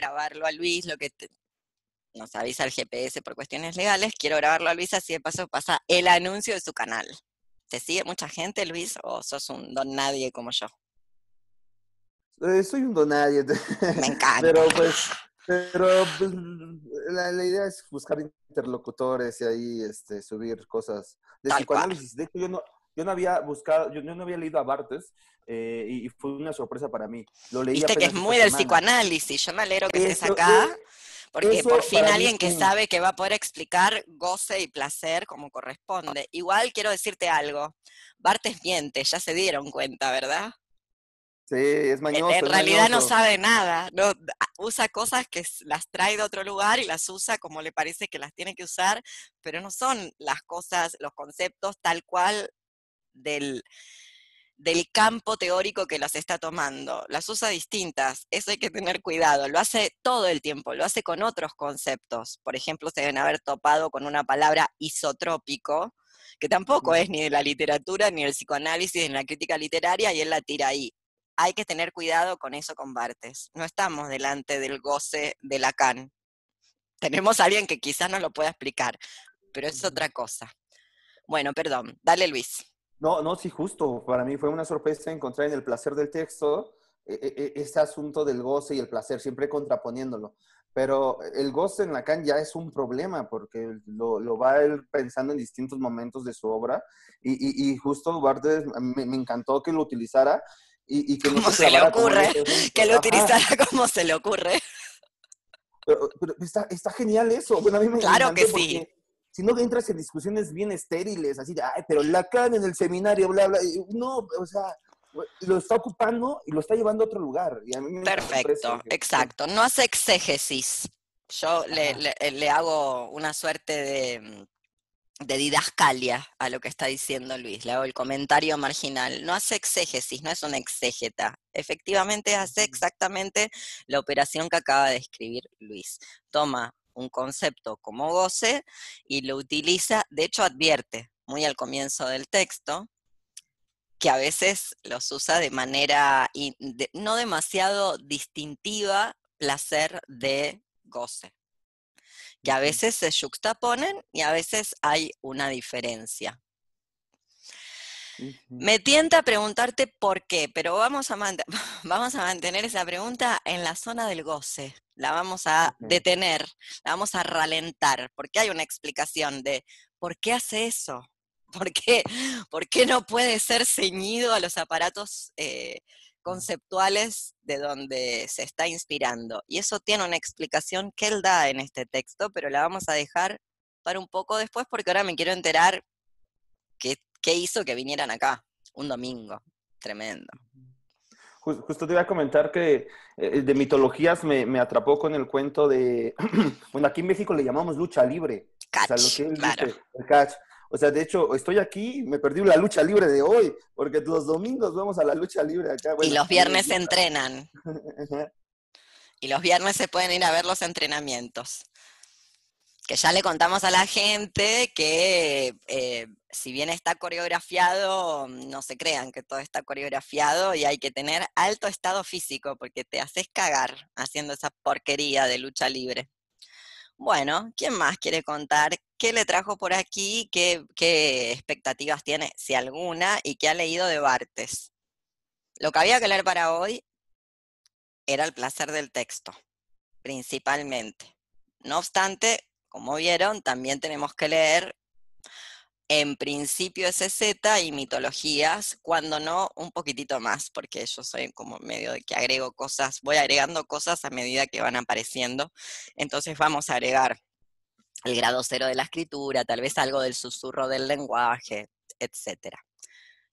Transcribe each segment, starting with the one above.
grabarlo a Luis, lo que nos avisa el GPS por cuestiones legales, quiero grabarlo a Luis, así de paso pasa el anuncio de su canal. ¿Te sigue mucha gente, Luis, o sos un don nadie como yo? Eh, soy un don nadie. Me encanta. pero pues, pero pues, la, idea es buscar interlocutores y ahí este, subir cosas de psicoanálisis. De hecho, yo no, yo no había buscado, yo, no había leído a Bartes eh, y, fue una sorpresa para mí. Lo leí Viste que es muy del psicoanálisis. Yo me alegro que estés acá. Porque por fin alguien que sabe que va a poder explicar goce y placer como corresponde. Igual quiero decirte algo. Bartes miente, ya se dieron cuenta, ¿verdad? Sí, es mañoso. En, realidad no sabe nada. No, usa cosas que las trae de otro lugar y las usa como le parece que las tiene que usar, pero no son las cosas, los conceptos tal cual del, del campo teórico que las está tomando. Las usa distintas, eso hay que tener cuidado. Lo hace todo el tiempo, lo hace con otros conceptos. Por ejemplo, se deben haber topado con una palabra isotrópico, que tampoco es ni de la literatura, ni del psicoanálisis, ni de la crítica literaria, y él la tira ahí. Hay que tener cuidado con eso con Bartes. No estamos delante del goce de Lacan. Tenemos a alguien que quizás nos lo pueda explicar, pero es otra cosa. Bueno, perdón, dale Luis. No, no, sí, justo. Para mí fue una sorpresa encontrar en el placer del texto este asunto del goce y el placer, siempre contraponiéndolo. Pero el goce en Lacan ya es un problema porque lo, va él pensando en distintos momentos de su obra y, justo Barthes me, encantó que lo utilizara y, que no se, le ocurre, que lo utilizara como se le ocurre. Pero, está, está, genial eso. Bueno, a mí me claro que sí si no entras en discusiones bien estériles, así de, ay, pero Lacan en el seminario, bla, bla, no, o sea, lo está ocupando y lo está llevando a otro lugar. Perfecto, exacto. No hace exégesis. Yo le, le, hago una suerte de, de, didascalia a lo que está diciendo Luis. Le hago el comentario marginal. No hace exégesis, no es una exégeta. Efectivamente hace exactamente la operación que acaba de escribir Luis. Toma un concepto como goce y lo utiliza, de hecho advierte muy al comienzo del texto, que a veces los usa de manera no demasiado distintiva, placer de goce, que a veces se juxtaponen y a veces hay una diferencia. Me tienta preguntarte por qué, pero vamos a, vamos a mantener esa pregunta en la zona del goce. La vamos a detener, la vamos a ralentar, porque hay una explicación de por qué hace eso. ¿Por qué, por qué no puede ser ceñido a los aparatos eh, conceptuales de donde se está inspirando? Y eso tiene una explicación que él da en este texto, pero la vamos a dejar para un poco después porque ahora me quiero enterar qué ¿Qué hizo que vinieran acá? Un domingo. Tremendo. Justo te iba a comentar que eh, de mitologías me, atrapó con el cuento de, bueno, aquí en México le llamamos lucha libre. Catch, o sea, lo que claro. el catch. O sea, de hecho, estoy aquí, me perdí la lucha libre de hoy, porque los domingos vamos a la lucha libre acá. y los viernes se entrenan. y los viernes se pueden ir a ver los entrenamientos que ya le contamos a la gente que eh, si bien está coreografiado, no se crean que todo está coreografiado y hay que tener alto estado físico porque te haces cagar haciendo esa porquería de lucha libre. Bueno, ¿quién más quiere contar qué le trajo por aquí, qué, qué expectativas tiene, si alguna, y qué ha leído de Bartes? Lo que había que leer para hoy era el placer del texto, principalmente. No obstante, como vieron, también tenemos que leer en principio SZ y mitologías, cuando no un poquitito más, porque yo soy como medio de que agrego cosas, voy agregando cosas a medida que van apareciendo. Entonces vamos a agregar el grado cero de la escritura, tal vez algo del susurro del lenguaje, etc.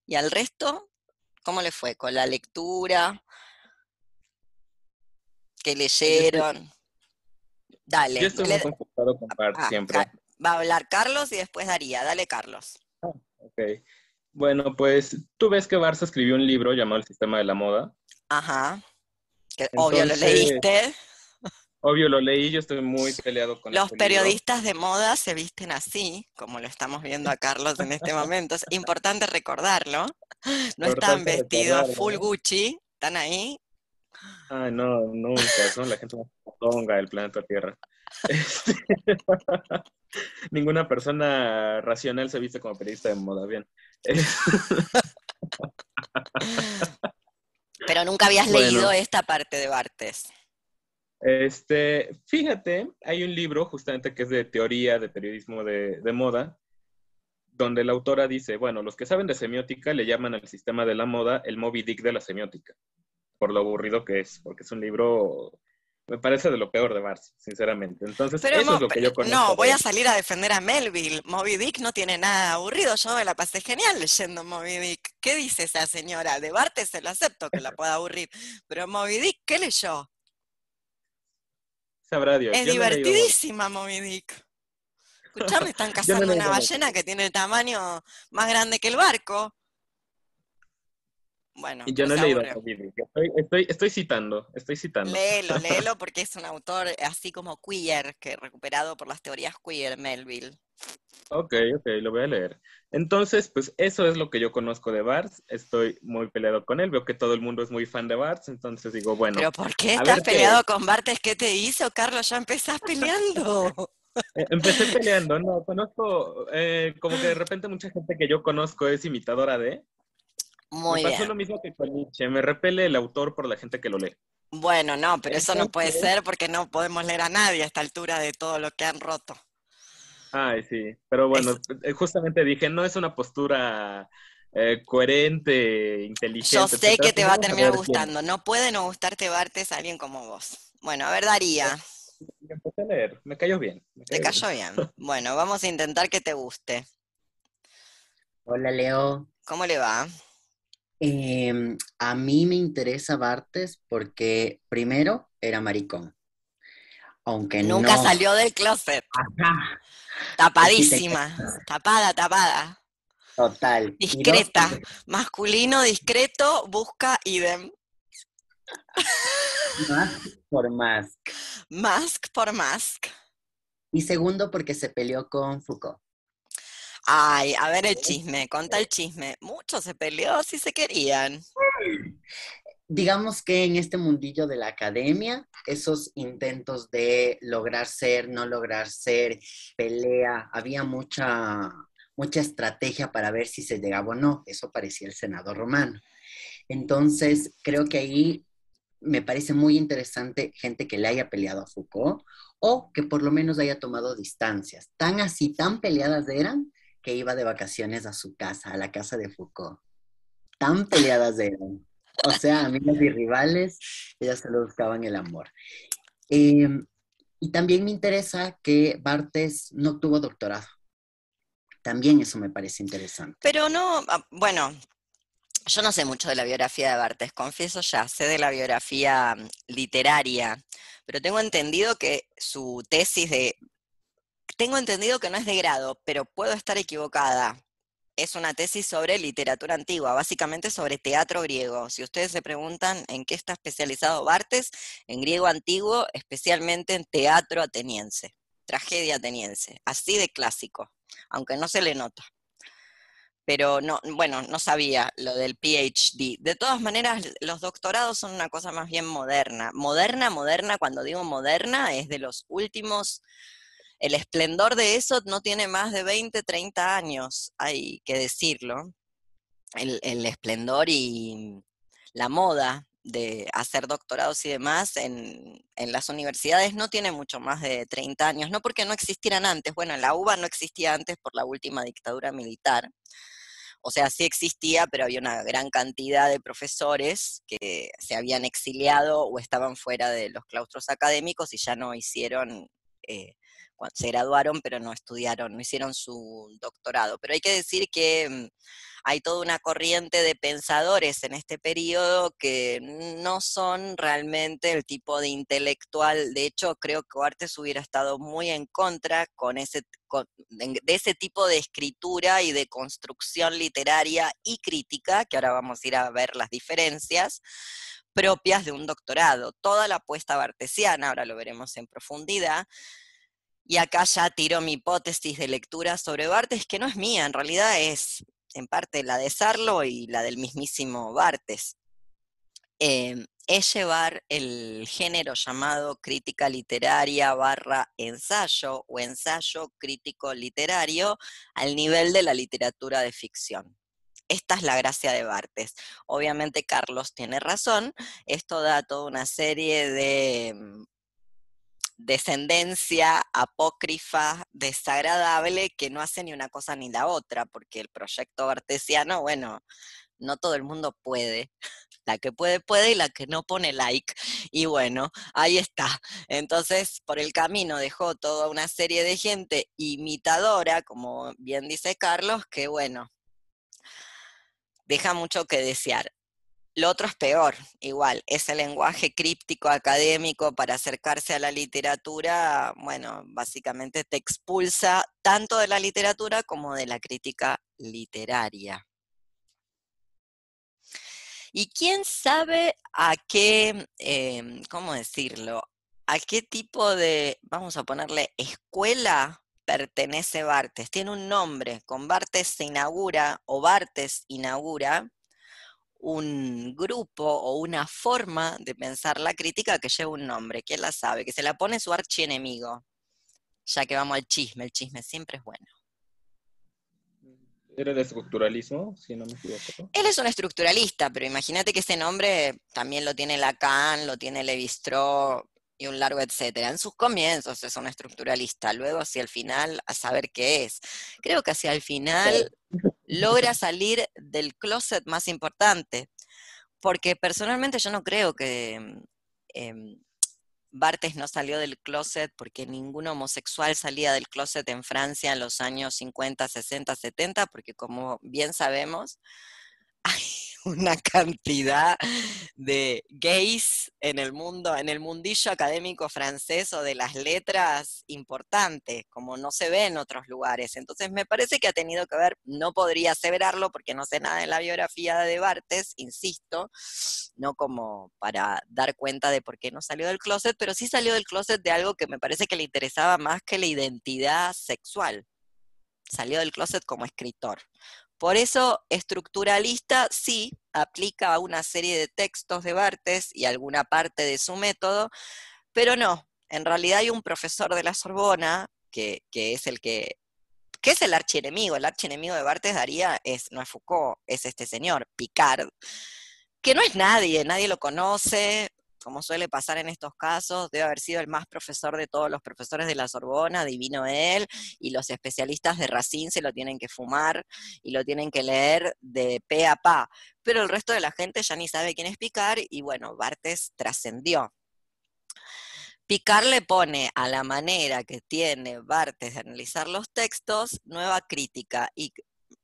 Y al resto, ¿cómo le fue? Con la lectura, ¿Qué leyeron. Dale. Yo estoy muy concentrado con ah, siempre. Va a hablar Carlos y después Daría. Dale, Carlos. Ah, ok. Bueno, pues tú ves que Barça escribió un libro llamado El Sistema de la Moda. Ajá. Que obvio lo leíste. Obvio lo leí, yo estoy muy peleado con Los este periodistas de moda se visten así, como lo estamos viendo a Carlos en este momento. Es importante recordarlo. No están vestidos full Gucci, están ahí Ay, no, nunca, son la gente más tonga del planeta Tierra. Este, ninguna persona racional se viste como periodista de moda, bien. Pero nunca habías leído esta parte de Bartes. Este, fíjate, hay un libro justamente que es de teoría de periodismo de, de, moda, donde la autora dice, bueno, los que saben de semiótica le llaman al sistema de la moda el Moby Dick de la semiótica, por lo aburrido que es, porque es un libro me parece de lo peor de Mars, sinceramente. Entonces, eso es lo que yo conozco. No, voy a salir a defender a Melville. Moby Dick no tiene nada aburrido. Yo me la pasé genial leyendo Moby Dick. ¿Qué dice esa señora? De Barte se lo acepto que la pueda aburrir. Pero Moby Dick, ¿qué leyó? Sabrá Dios. Es divertidísima Moby Dick. Escuchame, están cazando una ballena que tiene el tamaño más grande que el barco. Bueno, yo no he leído estoy, estoy, estoy, citando, estoy citando. Léelo, léelo, porque es un autor así como queer, que recuperado por las teorías queer, Melville. Ok, ok, lo voy a leer. Entonces, pues eso es lo que yo conozco de Barts. Estoy muy peleado con él. Veo que todo el mundo es muy fan de Barts, entonces digo, bueno. ¿Pero por qué estás peleado con Bartes? ¿Qué te hizo, Carlos? Ya empezás peleando. Eh, empecé peleando, no, conozco, eh, como que de repente mucha gente que yo conozco es imitadora de, muy me pasó lo mismo que con Nietzsche, me repele el autor por la gente que lo lee. Bueno, no, pero eso no puede ser porque no podemos leer a nadie a esta altura de todo lo que han roto. Ay, sí, pero bueno, eh, justamente dije, no es una postura eh, coherente, inteligente. Yo sé que te va a terminar gustando, no puede no gustarte Bartes a alguien como vos. Bueno, a ver, Daría. Me empecé a leer, me cayó bien. te cayó bien. Bueno, vamos a intentar que te guste. Hola, Leo. ¿Cómo le va? Em, a mí me interesa Bartes porque primero era maricón. Aunque Nunca salió del closet. Tapadísima. tapada, tapada. Total. Discreta. Masculino, discreto, busca idem. Mask por mask. Mask por mask. Y segundo, porque se peleó con Foucault. Ay, a ver el chisme, conta el chisme. Muchos se peleó si se querían. Digamos que en este mundillo de la academia, esos intentos de lograr ser, no lograr ser, pelea, había mucha, mucha estrategia para ver si se llegaba o no. Eso parecía el senador romano. Entonces, creo que ahí me parece muy interesante gente que le haya peleado a Foucault o que por lo menos haya tomado distancias. Tan así, tan peleadas eran que iba de vacaciones a su casa, a la casa de Foucault. Tan peleadas eran. O sea, amigas y rivales, ellas se lo buscaban el amor. Em, y también me interesa que Bartes no tuvo doctorado. También eso me parece interesante. Pero no, ah, bueno, yo no sé mucho de la biografía de Bartes, confieso ya, sé de la biografía mm, literaria, pero tengo entendido que su tesis de tengo entendido que no es de grado, pero puedo estar equivocada. Es una tesis sobre literatura antigua, básicamente sobre teatro griego. Si ustedes se preguntan en qué está especializado Bartes, en griego antiguo, especialmente en teatro ateniense, tragedia ateniense, así de clásico, aunque no se le nota pero no, bueno, no sabía lo del PhD. De todas maneras, los doctorados son una cosa más bien moderna. Moderna, moderna, cuando digo moderna, es de los últimos el esplendor de eso no tiene más de 20, 30 años, hay que decirlo. El, esplendor y la moda de hacer doctorados y demás en, en, las universidades no tiene mucho más de 30 años, no porque no existieran antes, bueno, la UBA no existía antes por la última dictadura militar, o sea, sí existía, pero había una gran cantidad de profesores que se habían exiliado o estaban fuera de los claustros académicos y ya no hicieron eh, se graduaron, pero no estudiaron, no hicieron su doctorado. Pero hay que decir que mm, hay toda una corriente de pensadores en este periodo que no son realmente el tipo de intelectual. De hecho, creo que Oartes hubiera estado muy en contra con ese, de ese tipo de escritura y de construcción literaria y crítica, que ahora vamos a ir a ver las diferencias propias de un doctorado. Toda la apuesta bartesiana, ahora lo veremos en profundidad, y acá ya tiro mi hipótesis de lectura sobre Bartes, que no es mía, en realidad es en parte la de Sarlo y la del mismísimo Bartes. Em, es llevar el género llamado crítica literaria barra ensayo o ensayo crítico literario al nivel de la literatura de ficción. Esta es la gracia de Bartes. Obviamente Carlos tiene razón, esto da toda una serie de mm, descendencia apócrifa, desagradable, que no hace ni una cosa ni la otra, porque el proyecto bartesiano, bueno, no todo el mundo puede. La que puede, puede y la que no pone like. Y bueno, ahí está. Entonces, por el camino dejó toda una serie de gente imitadora, como bien dice Carlos, que bueno, deja mucho que desear. Lo otro es peor, igual, ese lenguaje críptico académico para acercarse a la literatura, bueno, básicamente te expulsa tanto de la literatura como de la crítica literaria. Y quién sabe a qué, em, ¿cómo decirlo? ¿A qué tipo de, vamos a ponerle, escuela pertenece Bartes? Tiene un nombre, con Bartes se inaugura, o Bartes inaugura, un grupo o una forma de pensar la crítica que lleva un nombre. ¿Quién la sabe? Que se la pone su archienemigo. Ya que vamos al chisme, el chisme siempre es bueno. ¿Era de estructuralismo, si no me equivoco? Él es un estructuralista, pero imagínate que ese nombre también lo tiene Lacan, lo tiene levi y un largo etcétera. En sus comienzos es un estructuralista, luego hacia el final a saber qué es. Creo que hacia el final logra salir del closet más importante, porque personalmente yo no creo que em, Bartes no salió del closet porque ningún homosexual salía del closet en Francia en los años 50, 60, 70, porque como bien sabemos, hay una cantidad de gays en el mundo, en el mundillo académico francés o de las letras importantes, como no se ve en otros lugares. Entonces me parece que ha tenido que ver, no podría aseverarlo porque no sé nada de la biografía de Bartes, insisto, no como para dar cuenta de por qué no salió del closet, pero sí salió del closet de algo que me parece que le interesaba más que la identidad sexual. Salió del closet como escritor. Por eso, estructuralista sí aplica a una serie de textos de Bartes y alguna parte de su método, pero no, en realidad hay un profesor de la Sorbona, que, es el que, es el archienemigo, el archienemigo de Bartes Daría es, no es Foucault, es este señor, Picard, que no es nadie, nadie lo conoce, como suele pasar en estos casos, debe haber sido el más profesor de todos los profesores de la Sorbona, divino él, y los especialistas de Racine se lo tienen que fumar y lo tienen que leer de pe a pa. Pero el resto de la gente ya ni sabe quién es Picard, y bueno, Bartes trascendió. Picard le pone a la manera que tiene Bartes de analizar los textos nueva crítica y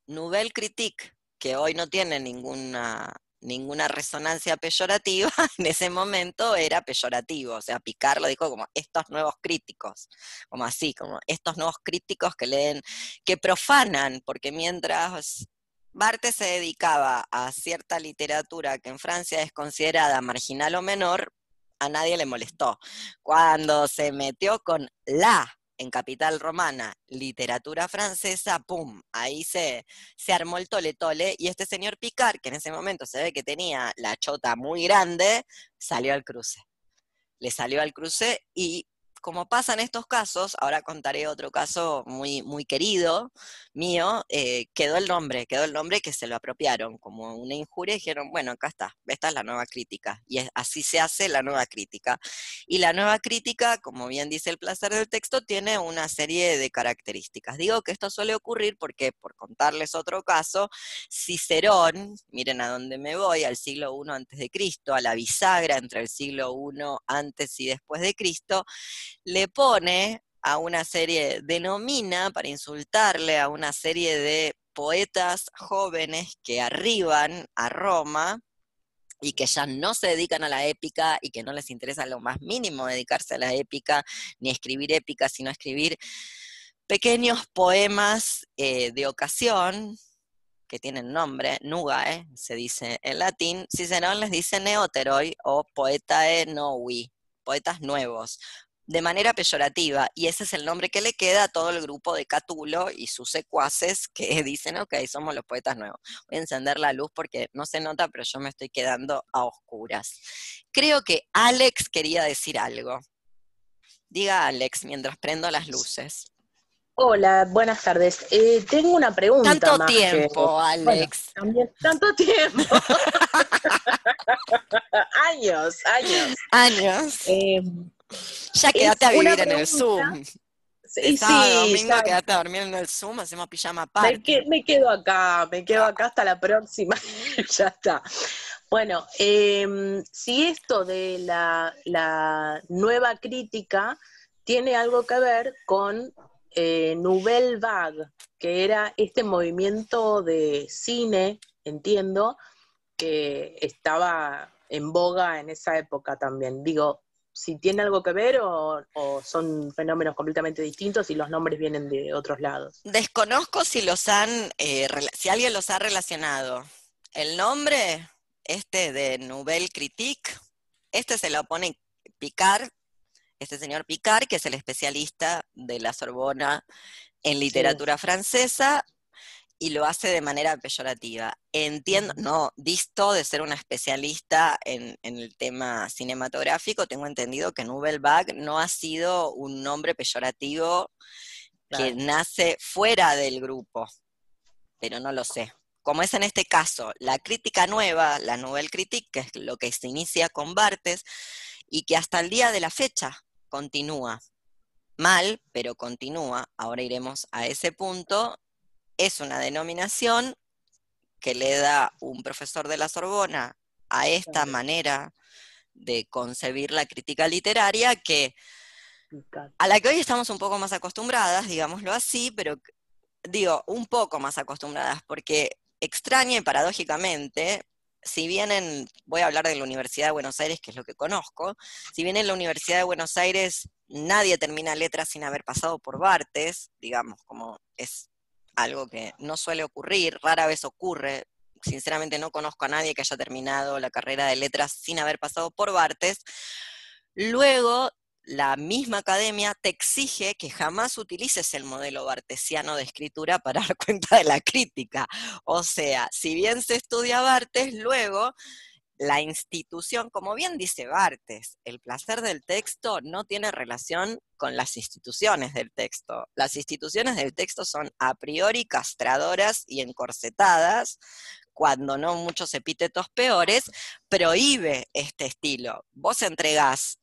Nouvelle Critique, que hoy no tiene ninguna ninguna resonancia peyorativa, en ese momento era peyorativo, o sea, Picard lo dijo como estos nuevos críticos, como así, como estos nuevos críticos que leen, que profanan, porque mientras Barthes se dedicaba a cierta literatura que en Francia es considerada marginal o menor, a nadie le molestó. Cuando se metió con la en Capital Romana, literatura francesa, ¡pum! Ahí se, se armó el tole tole y este señor Picard, que en ese momento se ve que tenía la chota muy grande, salió al cruce. Le salió al cruce y como pasa en estos casos, ahora contaré otro caso muy, muy querido mío, eh, quedó el nombre, quedó el nombre que se lo apropiaron como una injuria y dijeron, bueno, acá está, esta es la nueva crítica. Y así se hace la nueva crítica. Y la nueva crítica, como bien dice el placer del texto, tiene una serie de características. Digo que esto suele ocurrir porque, por contarles otro caso, Cicerón, miren a dónde me voy, al siglo I antes de Cristo, a la bisagra entre el siglo I antes y después de Cristo, le pone a una serie, denomina para insultarle a una serie de poetas jóvenes que arriban a Roma y que ya no se dedican a la épica y que no les interesa lo más mínimo dedicarse a la épica, ni escribir épica, sino escribir pequeños poemas eh, de ocasión que tienen nombre, nugae, se dice en latín, Cicerón les dice neoteroi o poetae novi, poetas nuevos, de manera peyorativa, y ese es el nombre que le queda a todo el grupo de Catulo y sus secuaces que dicen, ok, somos los poetas nuevos. Voy a encender la luz porque no se nota, pero yo me estoy quedando a oscuras. Creo que Alex quería decir algo. Diga Alex mientras prendo las luces. Hola, buenas tardes. Eh, tengo una pregunta. Tanto tiempo, Alex. también, tanto tiempo. años, años. Años. Eh, ya quédate a vivir en el Zoom. Sí, sí, domingo, quédate a dormir en el Zoom, hacemos pijama party. Me, quedo acá, me quedo acá hasta la próxima. ya está. Bueno, em, si esto de la, la nueva crítica tiene algo que ver con eh, Nouvelle Vague, que era este movimiento de cine, entiendo, que estaba en boga en esa época también. Digo, si tiene algo que ver o, son fenómenos completamente distintos y los nombres vienen de otros lados. Desconozco si los han, eh, si alguien los ha relacionado. El nombre, este de Nouvelle Critique, este se lo pone Picard, este señor Picard, que es el especialista de la Sorbona en literatura francesa, y lo hace de manera peyorativa. Entiendo, no, disto de ser una especialista en, el tema cinematográfico, tengo entendido que Nubelbach no ha sido un nombre peyorativo que nace fuera del grupo, pero no lo sé. Como es en este caso, la crítica nueva, la Nouvelle Critique, que es lo que se inicia con Bartes, y que hasta el día de la fecha continúa. Mal, pero continúa. Ahora iremos a ese punto es una denominación que le da un profesor de la Sorbona a esta manera de concebir la crítica literaria que a la que hoy estamos un poco más acostumbradas, digámoslo así, pero digo, un poco más acostumbradas, porque extraña y paradójicamente, si bien en, voy a hablar de la Universidad de Buenos Aires, que es lo que conozco, si bien en la Universidad de Buenos Aires nadie termina letras sin haber pasado por Bartes, digamos, como es algo que no suele ocurrir, rara vez ocurre. Sinceramente no conozco a nadie que haya terminado la carrera de letras sin haber pasado por Bartes. Luego, la misma academia te exige que jamás utilices el modelo bartesiano de escritura para dar cuenta de la crítica. O sea, si bien se estudia Bartes, luego la institución, como bien dice Bartes, el placer del texto no tiene relación con las instituciones del texto. Las instituciones del texto son a priori castradoras y encorsetadas, cuando no muchos epítetos peores, prohíbe este estilo. Vos entregás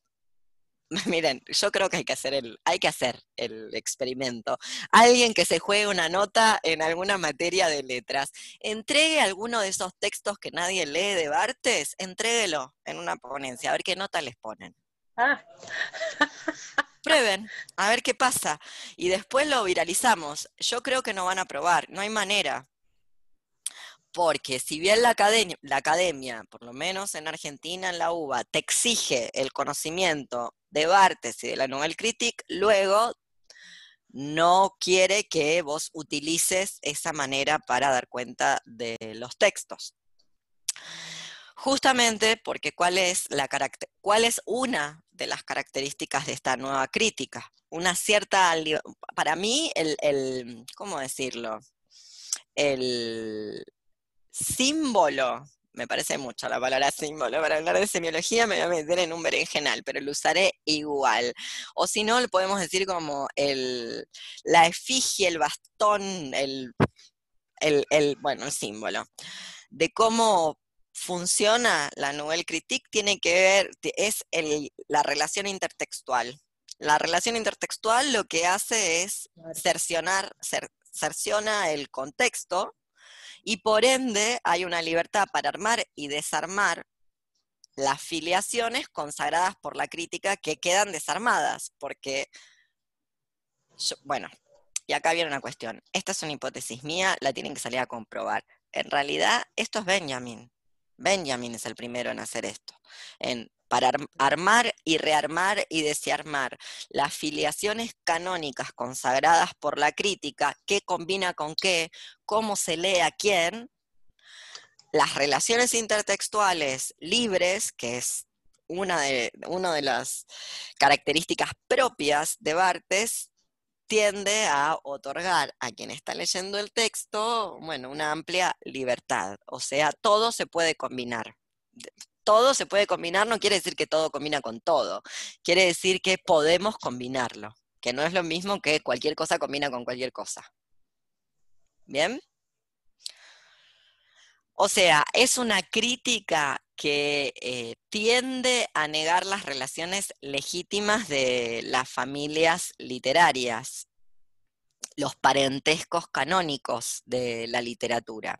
Miren, yo creo que hay que hacer el, hay que hacer el experimento. Alguien que se juegue una nota en alguna materia de letras, entregue alguno de esos textos que nadie lee de Bartes, entréguelo en una ponencia, a ver qué nota les ponen. Ah. Prueben, a ver qué pasa. Y después lo viralizamos. Yo creo que no van a probar, no hay manera porque si bien la academia, por lo menos en Argentina, en la UBA, te exige el conocimiento de Bartes y de la Nouvelle Critique, luego no quiere que vos utilices esa manera para dar cuenta de los textos. Justamente porque cuál es, la cuál es una de las características de esta nueva crítica. Una cierta, para mí, el, el ¿cómo decirlo? El, símbolo, me parece mucho la palabra símbolo, para hablar de semiología me voy a meter en un berenjenal, pero lo usaré igual. O si no, lo podemos decir como el, la efigie, el bastón, el, el, bueno, el símbolo, de cómo funciona la Nouvelle Critique tiene que ver, es la relación intertextual. La relación intertextual lo que hace es cercionar, cerciona el contexto y por ende hay una libertad para armar y desarmar las filiaciones consagradas por la crítica que quedan desarmadas, porque, bueno, y acá viene una cuestión, esta es una hipótesis mía, la tienen que salir a comprobar. En realidad, esto es Benjamin. Benjamin es el primero en hacer esto, para armar y rearmar y desarmar las filiaciones canónicas consagradas por la crítica, qué combina con qué, cómo se lee a quién, las relaciones intertextuales libres, que es una de, una de las características propias de Bartes tiende a otorgar a quien está leyendo el texto, bueno, una amplia libertad. O sea, todo se puede combinar. Todo se puede combinar no quiere decir que todo combina con todo. Quiere decir que podemos combinarlo, que no es lo mismo que cualquier cosa combina con cualquier cosa. ¿Bien? O sea, es una crítica que eh, tiende a negar las relaciones legítimas de las familias literarias, los parentescos canónicos de la literatura.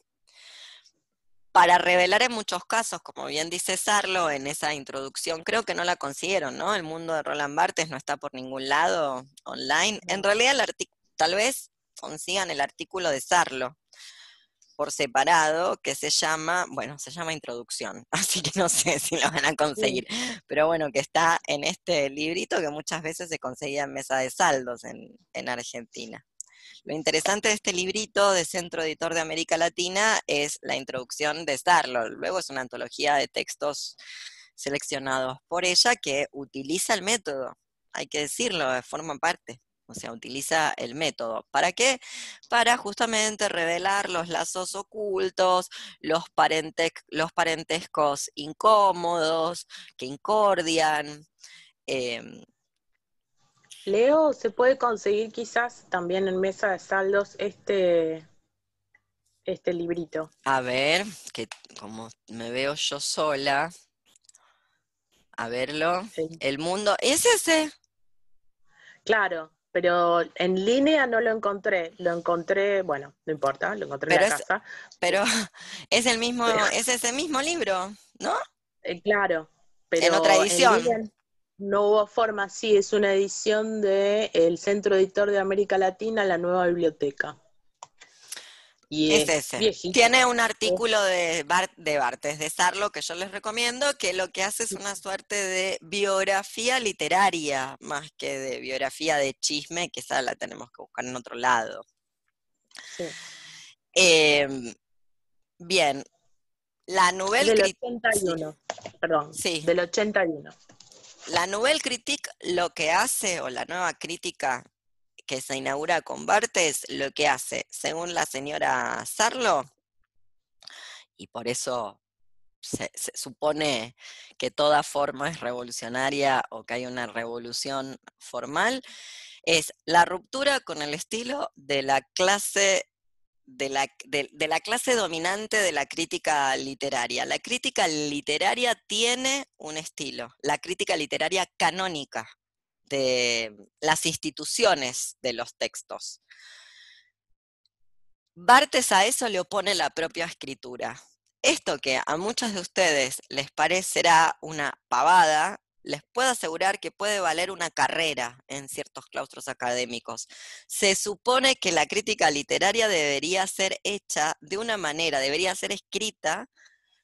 Para revelar en muchos casos, como bien dice Sarlo en esa introducción, creo que no la consiguieron, ¿no? El mundo de Roland Barthes no está por ningún lado online. En realidad, tal vez consigan el artículo de Sarlo, por separado que se llama, bueno, se llama Introducción, así que no sé si lo van a conseguir, pero bueno, que está en este librito que muchas veces se conseguía en mesa de saldos en, en Argentina. Lo interesante de este librito de Centro Editor de América Latina es la introducción de Starlo. Luego es una antología de textos seleccionados por ella que utiliza el método, hay que decirlo, forma parte o sea, utiliza el método. ¿Para qué? Para justamente revelar los lazos ocultos, los, los parentescos incómodos, que incordian. Em, Leo, ¿se puede conseguir quizás también en mesa de saldos este, este librito? A ver, que como me veo yo sola, a verlo. El mundo, ¿es ese? Claro, pero en línea no lo encontré, lo encontré, bueno, no importa, lo encontré en la casa. Pero es el mismo, es ese mismo libro, ¿no? Eh, claro, pero en otra edición. No hubo forma, sí, es una edición del el Centro Editor de América Latina, la nueva biblioteca es, ese. Tiene un artículo de, de Bartes de Sarlo que yo les recomiendo, que lo que hace es una suerte de biografía literaria, más que de biografía de chisme, que esa la tenemos que buscar en otro lado. Em, bien, la Nouvelle Del 81, perdón. Sí. Del 81. La Nouvelle Critique lo que hace, o la nueva crítica que se inaugura con Bartes, lo que hace, según la señora Sarlo, y por eso se, supone que toda forma es revolucionaria o que hay una revolución formal, es la ruptura con el estilo de la clase de la, de la, clase dominante de la crítica literaria. La crítica literaria tiene un estilo, la crítica literaria canónica de las instituciones de los textos. Bartes a eso le opone la propia escritura. Esto que a muchos de ustedes les parecerá una pavada, les puedo asegurar que puede valer una carrera en ciertos claustros académicos. Se supone que la crítica literaria debería ser hecha de una manera, debería ser escrita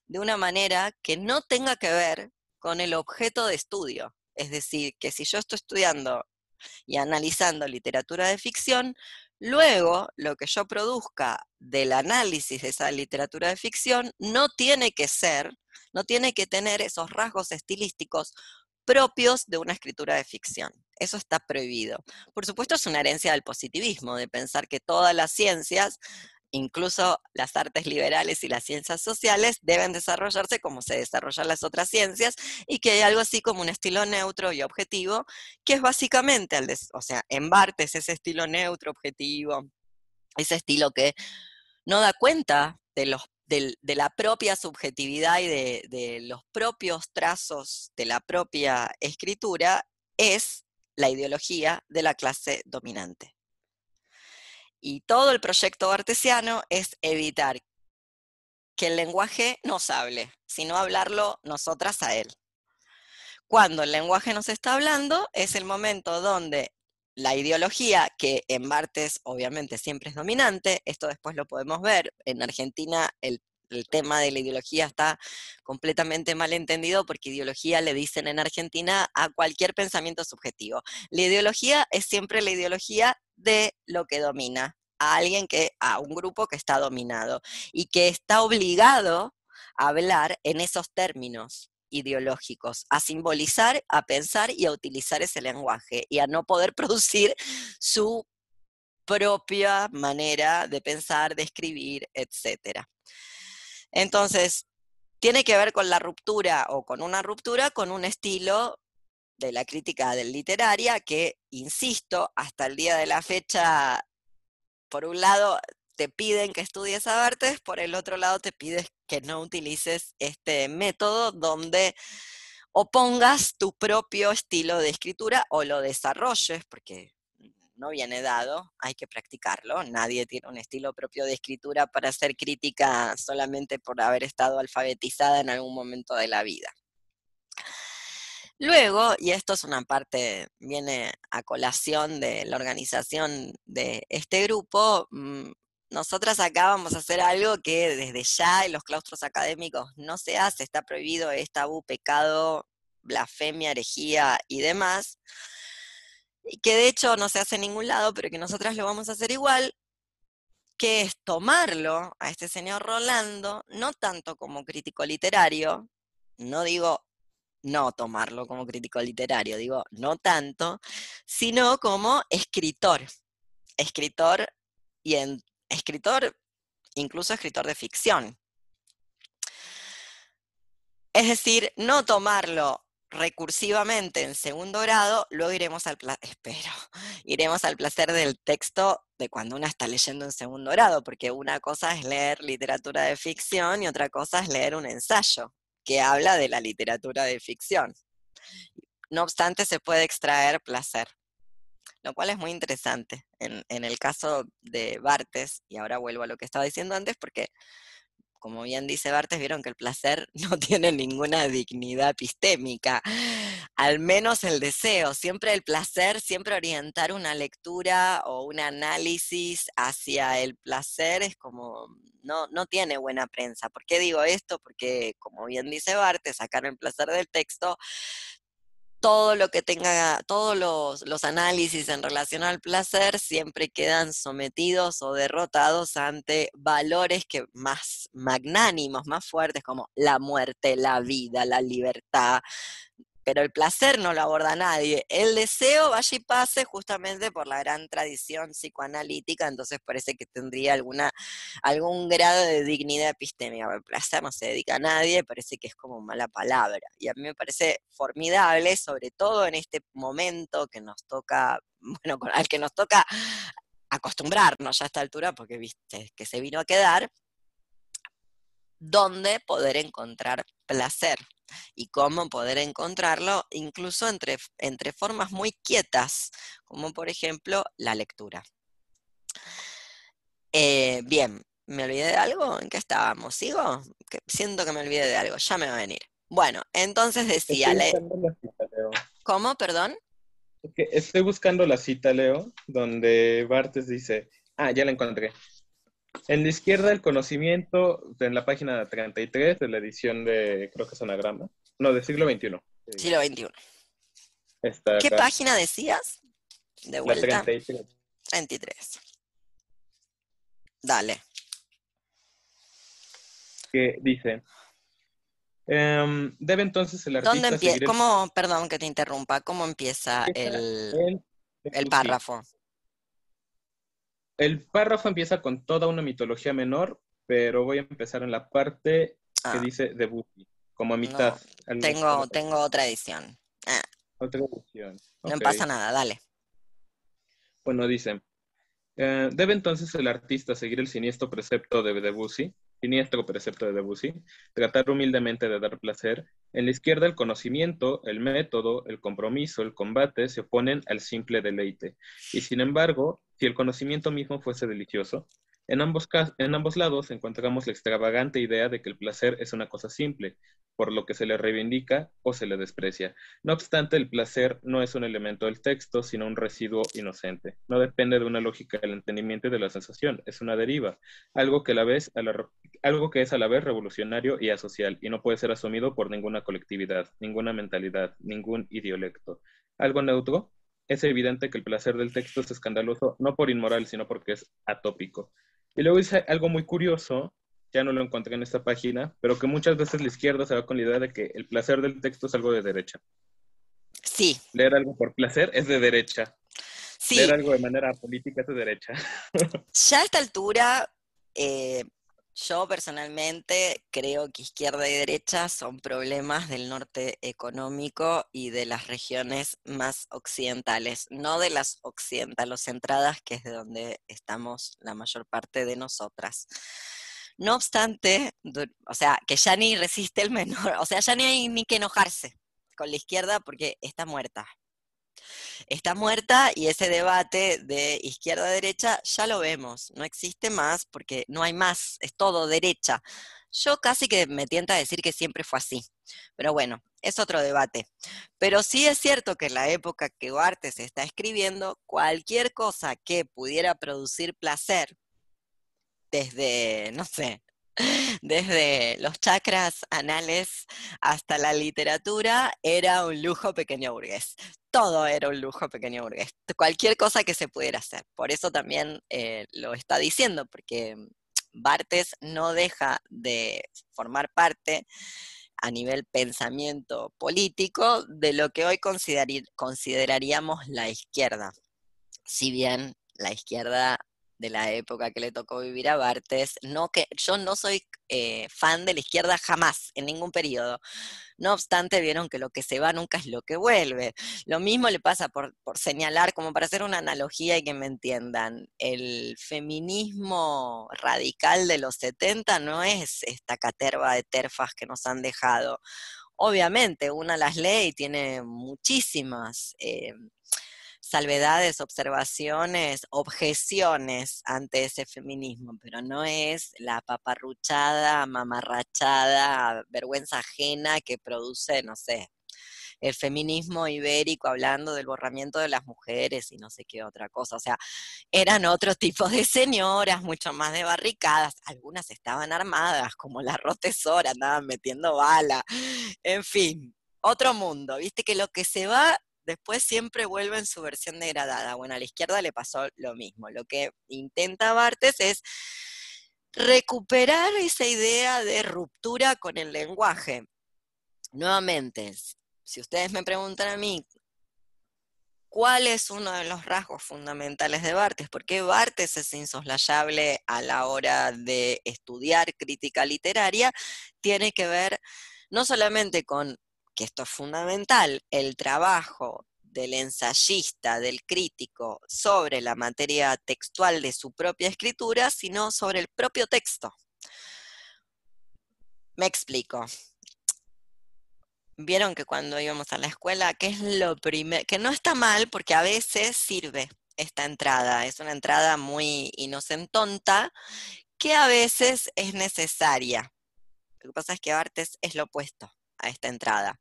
de una manera que no tenga que ver con el objeto de estudio. Es decir, que si yo estoy estudiando y analizando literatura de ficción, luego lo que yo produzca del análisis de esa literatura de ficción no tiene que ser, no tiene que tener esos rasgos estilísticos propios de una escritura de ficción. Eso está prohibido. Por supuesto, es una herencia del positivismo, de pensar que todas las ciencias incluso las artes liberales y las ciencias sociales deben desarrollarse como se desarrollan las otras ciencias y que hay algo así como un estilo neutro y objetivo, que es básicamente, o sea, en Bartes ese estilo neutro, objetivo, ese estilo que no da cuenta de, los, de, la propia subjetividad y de, de los propios trazos de la propia escritura, es la ideología de la clase dominante. Y todo el proyecto artesiano es evitar que el lenguaje nos hable, sino hablarlo nosotras a él. Cuando el lenguaje nos está hablando, es el momento donde la ideología, que en Bartes obviamente siempre es dominante, esto después lo podemos ver, en Argentina el, el tema de la ideología está completamente mal entendido porque ideología le dicen en Argentina a cualquier pensamiento subjetivo. La ideología es siempre la ideología de lo que domina, a alguien que, a un grupo que está dominado y que está obligado a hablar en esos términos. Ideológicos, a simbolizar, a pensar y a utilizar ese lenguaje y a no poder producir su propia manera de pensar, de escribir, etc. Entonces, tiene que ver con la ruptura o con una ruptura con un estilo de la crítica del literaria que, insisto, hasta el día de la fecha, por un lado, te piden que estudies a Bartes, por el otro lado te pides que no utilices este método donde opongas tu propio estilo de escritura o lo desarrolles, porque no viene dado, hay que practicarlo. Nadie tiene un estilo propio de escritura para hacer crítica solamente por haber estado alfabetizada en algún momento de la vida. Luego, y esto es una parte, viene a colación de la organización de este grupo, mm, nosotras acá vamos a hacer algo que desde ya en los claustros académicos no se hace, está prohibido, es tabú, pecado, blasfemia, herejía y demás, y que de hecho no se hace en ningún lado, pero que nosotras lo vamos a hacer igual, que es tomarlo a este señor Rolando, no tanto como crítico literario, no digo no tomarlo como crítico literario, digo no tanto, sino como escritor, escritor y en, escritor, incluso escritor de ficción. Es decir, no tomarlo recursivamente en segundo grado, luego iremos al espero, iremos al placer del texto de cuando uno está leyendo en segundo grado, porque una cosa es leer literatura de ficción y otra cosa es leer un ensayo que habla de la literatura de ficción. No obstante, se puede extraer placer lo cual es muy interesante en, el caso de Bartes, y ahora vuelvo a lo que estaba diciendo antes, porque como bien dice Bartes, vieron que el placer no tiene ninguna dignidad epistémica, al menos el deseo, siempre el placer, siempre orientar una lectura o un análisis hacia el placer es como, no, no tiene buena prensa. ¿Por qué digo esto? Porque, como bien dice Bartes, sacar el placer del texto todo lo que tenga, todos los, análisis en relación al placer siempre quedan sometidos o derrotados ante valores que más magnánimos, más fuertes, como la muerte, la vida, la libertad, pero el placer no lo aborda nadie. El deseo vaya y pase justamente por la gran tradición psicoanalítica, entonces parece que tendría alguna, algún grado de dignidad epistémica. El placer no se dedica a nadie, parece que es como mala palabra. Y a mí me parece formidable, sobre todo en este momento que nos toca, bueno, al que nos toca acostumbrarnos ya a esta altura, porque viste que se vino a quedar, donde poder encontrar placer y cómo poder encontrarlo incluso entre, entre formas muy quietas, como por ejemplo la lectura. Eh, bien, ¿me olvidé de algo? ¿En qué estábamos? ¿Sigo? siento que me olvidé de algo, ya me va a venir. Bueno, entonces decía... ¿Cómo, perdón? estoy buscando la cita, Leo, donde Bartes dice, ah, ya la encontré. En la izquierda el conocimiento, en la página 33 de la edición de, creo que es Anagrama, no, del siglo XXI. Siglo XXI. ¿Qué página decías? De vuelta. La 33. 33. Dale. Que dice, em, debe entonces el artista ¿Dónde empieza? ¿Cómo, perdón que te interrumpa, cómo empieza el, el párrafo? El párrafo empieza con toda una mitología menor, pero voy a empezar en la parte que ah. dice Debussy, como a mitad. tengo, tengo otra edición. Ah. Otra edición. No pasa nada, dale. Bueno, dice, eh, ¿debe entonces el artista seguir el siniestro precepto de Debussy? Siniestro precepto de Debussy, tratar humildemente de dar placer. En la izquierda el conocimiento, el método, el compromiso, el combate se oponen al simple deleite. Y sin embargo, si el conocimiento mismo fuese delicioso, en ambos, en lados encontramos la extravagante idea de que el placer es una cosa simple, por lo que se le reivindica o se le desprecia. No obstante, el placer no es un elemento del texto, sino un residuo inocente. No depende de una lógica del entendimiento y de la sensación, es una deriva, algo que, la vez algo que es a la vez revolucionario y asocial, y no puede ser asumido por ninguna colectividad, ninguna mentalidad, ningún idiolecto. Algo neutro, es evidente que el placer del texto es escandaloso, no por inmoral, sino porque es atópico. Y luego dice algo muy curioso, ya no lo encontré en esta página, pero que muchas veces la izquierda se va con la idea de que el placer del texto es algo de derecha. Sí. Leer algo por placer es de derecha. Sí. Leer algo de manera política es de derecha. ya a esta altura, eh, yo personalmente creo que izquierda y derecha son problemas del norte económico y de las regiones más occidentales, no de las occidentalocentradas, que es de donde estamos la mayor parte de nosotras. No obstante, o sea, que ya ni resiste el menor, o sea, ya ni hay ni que enojarse con la izquierda porque está muerta está muerta y ese debate de izquierda-derecha ya lo vemos, no existe más porque no hay más, es todo derecha. Yo casi que me tienta a decir que siempre fue así, pero bueno, es otro debate. Pero sí es cierto que en la época que Duarte se está escribiendo, cualquier cosa que pudiera producir placer, desde, no sé, desde los chakras anales hasta la literatura, era un lujo pequeño burgués. Todo era un lujo pequeño burgués. Cualquier cosa que se pudiera hacer. Por eso también eh, lo está diciendo, porque Bartes no deja de formar parte a nivel pensamiento político de lo que hoy consideraríamos la izquierda. Si bien la izquierda de la época que le tocó vivir a Bartes. No que, yo no soy eh, fan de la izquierda jamás, en ningún periodo. No obstante, vieron que lo que se va nunca es lo que vuelve. Lo mismo le pasa por, por señalar, como para hacer una analogía y que me entiendan, el feminismo radical de los 70 no es esta caterva de terfas que nos han dejado. Obviamente, una las lee y tiene muchísimas... Eh, salvedades, observaciones, objeciones ante ese feminismo, pero no es la paparruchada, mamarrachada, vergüenza ajena que produce, no sé, el feminismo ibérico hablando del borramiento de las mujeres y no sé qué otra cosa. O sea, eran otro tipo de señoras, mucho más de barricadas. Algunas estaban armadas, como la rotesora, andaban metiendo bala. En fin, otro mundo. Viste que lo que se va después siempre vuelve en su versión degradada. Bueno, a la izquierda le pasó lo mismo. Lo que intenta Bartes es recuperar esa idea de ruptura con el lenguaje. Nuevamente, si ustedes me preguntan a mí, ¿cuál es uno de los rasgos fundamentales de Bartes? ¿Por qué Bartes es insoslayable a la hora de estudiar crítica literaria? Tiene que ver no solamente con que esto es fundamental, el trabajo del ensayista, del crítico, sobre la materia textual de su propia escritura, sino sobre el propio texto. Me explico. Vieron que cuando íbamos a la escuela, ¿qué es lo primero? Que no está mal porque a veces sirve esta entrada. Es una entrada muy inocentonta que a veces es necesaria. Lo que pasa es que Artes es lo opuesto a esta entrada.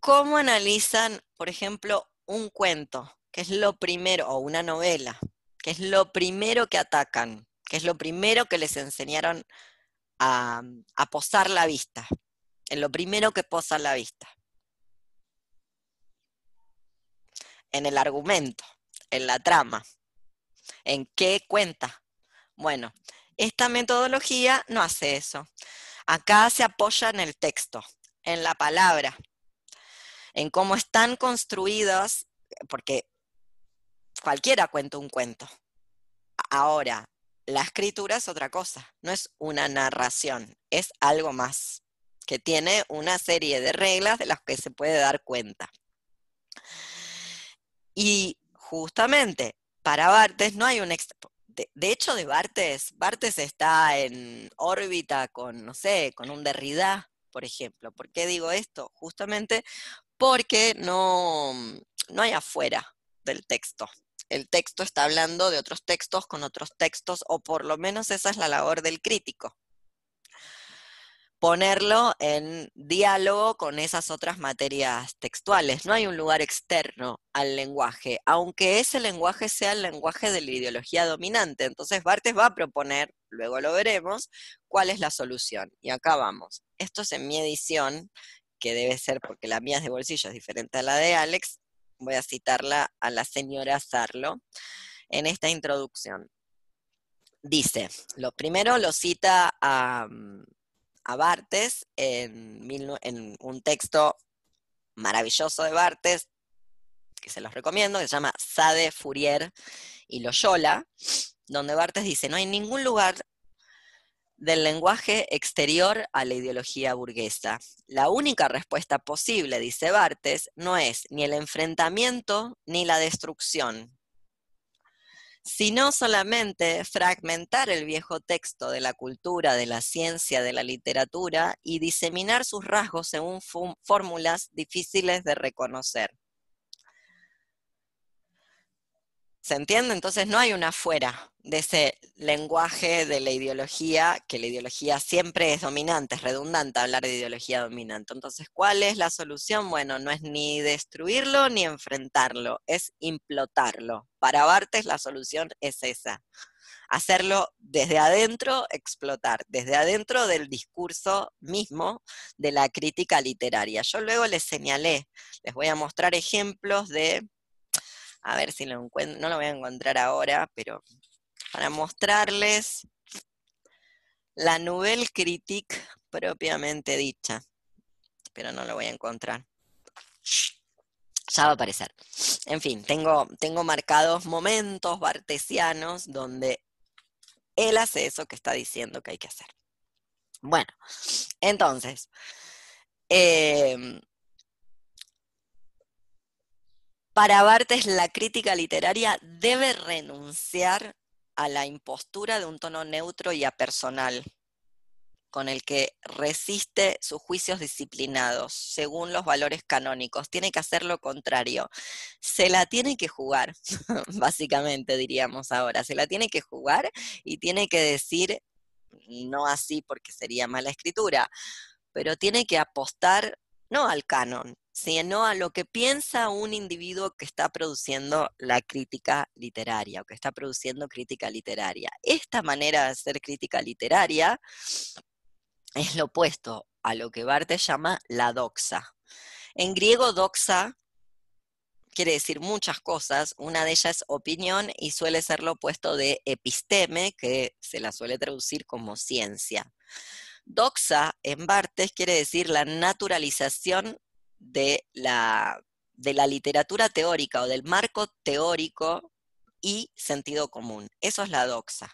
¿Cómo analizan, por ejemplo, un cuento, que es lo primero, o una novela, que es lo primero que atacan, que es lo primero que les enseñaron a, posar la vista, en lo primero que posa la vista? En el argumento, en la trama, en qué cuenta. Bueno, esta metodología no hace eso. Acá se apoya en el texto, en la palabra, en cómo están construidas, porque cualquiera cuenta un cuento. Ahora, la escritura es otra cosa, no es una narración, es algo más, que tiene una serie de reglas de las que se puede dar cuenta. Y justamente para Bartes no hay un, de, hecho, de Bartes, Bartes está en órbita con, no sé, con un Derrida, por ejemplo. ¿Por qué digo esto? Justamente porque no, no hay afuera del texto. El texto está hablando de otros textos con otros textos, o por lo menos esa es la labor del crítico ponerlo en diálogo con esas otras materias textuales. No hay un lugar externo al lenguaje, aunque ese lenguaje sea el lenguaje de la ideología dominante. Entonces Bartes va a proponer, luego lo veremos, cuál es la solución. Y acá vamos. Esto es en mi edición, que debe ser porque la mía es de bolsillo, es diferente a la de Alex. Voy a citarla a la señora Sarlo en esta introducción. dice, lo primero lo cita a, mm, Bartes en, en un texto maravilloso de Bartes, que se los recomiendo, que se llama Sade, Fourier y Loyola, donde Bartes dice, no hay ningún lugar del lenguaje exterior a la ideología burguesa. La única respuesta posible, dice Bartes, no es ni el enfrentamiento ni la destrucción, sino solamente fragmentar el viejo texto de la cultura, de la ciencia, de la literatura y diseminar sus rasgos según fórmulas difíciles de reconocer. ¿Se entiende? Entonces no hay una fuera de ese lenguaje de la ideología, que la ideología siempre es dominante, es redundante hablar de ideología dominante. Entonces, ¿cuál es la solución? Bueno, no es ni destruirlo ni enfrentarlo, es implotarlo. Para Bartes la solución es esa, hacerlo desde adentro, explotar, desde adentro del discurso mismo de la crítica literaria. Yo luego les señalé, les voy a mostrar ejemplos de a ver si lo encuentro, no lo voy a encontrar ahora, pero para mostrarles la Nouvelle Critique propiamente dicha, pero no lo voy a encontrar. Ya va a aparecer. En fin, tengo, tengo marcados momentos bartesianos donde él hace eso que está diciendo que hay que hacer. Bueno, entonces, eh, para Bartes, la crítica literaria debe renunciar a la impostura de un tono neutro y apersonal, con el que resiste sus juicios disciplinados, según los valores canónicos. Tiene que hacer lo contrario. Se la tiene que jugar, básicamente diríamos ahora. Se la tiene que jugar y tiene que decir, no así porque sería mala escritura, pero tiene que apostar no al canon, sino a lo que piensa un individuo que está produciendo la crítica literaria o que está produciendo crítica literaria. Esta manera de hacer crítica literaria es lo opuesto a lo que Barthes llama la doxa. En griego, doxa quiere decir muchas cosas, una de ellas es opinión y suele ser lo opuesto de episteme, que se la suele traducir como ciencia. Doxa en Bartes quiere decir la naturalización de la, de la literatura teórica o del marco teórico y sentido común. Eso es la doxa.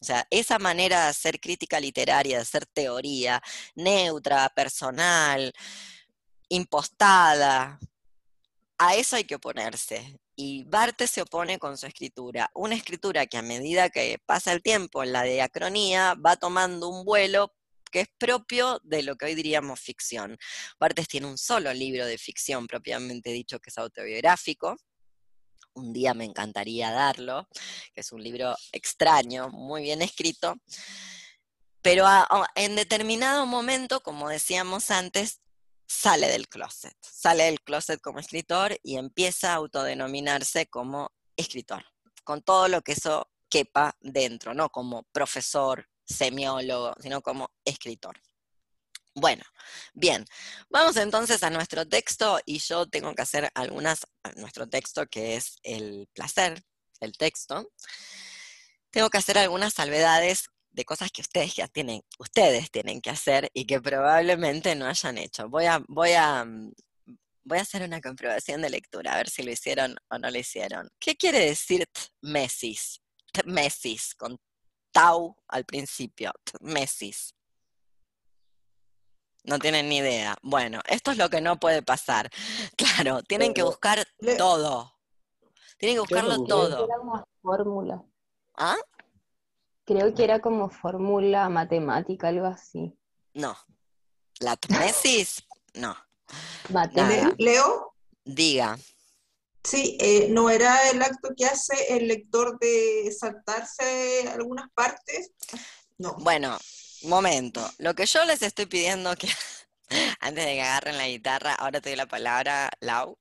O sea, esa manera de hacer crítica literaria, de hacer teoría, neutra, personal, impostada, a eso hay que oponerse. Y Barthes se opone con su escritura. Una escritura que a medida que pasa el tiempo, la diacronía, va tomando un vuelo que es propio de lo que hoy diríamos ficción. Bartes tiene un solo libro de ficción propiamente dicho que es autobiográfico, un día me encantaría darlo, que es un libro extraño, muy bien escrito, pero en determinado momento, como decíamos antes, sale del closet, sale del closet como escritor y empieza a autodenominarse como escritor, con todo lo que eso quepa dentro, ¿no? Como profesor, semiólogo, sino como escritor. Bueno, bien, vamos entonces a nuestro texto y yo tengo que hacer algunas, nuestro texto que es el placer, el texto, tengo que hacer algunas salvedades de cosas que ustedes ya tienen, ustedes tienen que hacer y que probablemente no hayan hecho. Voy a, voy a, voy a hacer una comprobación de lectura, a ver si lo hicieron o no lo hicieron. ¿Qué quiere decir mesis? Mesis, con tau al principio, mesis. No tienen ni idea. Bueno, esto es lo que no puede pasar. Claro, tienen que buscar todo. Tienen que buscarlo todo. Era como fórmula. ¿Ah? Creo que era como fórmula matemática, algo así. No. La mesis, no. Leo. Diga. Sí, eh, no era el acto que hace el lector de saltarse algunas partes. No. Bueno, momento. Lo que yo les estoy pidiendo que antes de que agarren la guitarra, ahora te doy la palabra, Lau.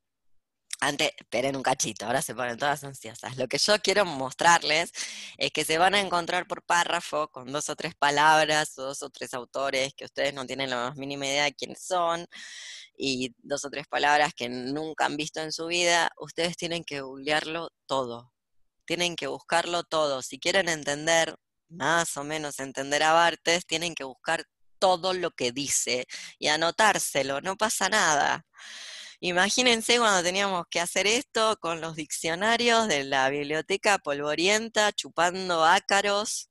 Antes, esperen un cachito, ahora se ponen todas ansiosas. Lo que yo quiero mostrarles es que se van a encontrar por párrafo con dos o tres palabras, dos o tres autores que ustedes no tienen la más mínima idea de quiénes son, y dos o tres palabras que nunca han visto en su vida, ustedes tienen que googlearlo todo. Tienen que buscarlo todo. Si quieren entender más o menos entender a Bartes, tienen que buscar todo lo que dice y anotárselo, no pasa nada. Imagínense cuando teníamos que hacer esto con los diccionarios de la biblioteca polvorienta, chupando ácaros.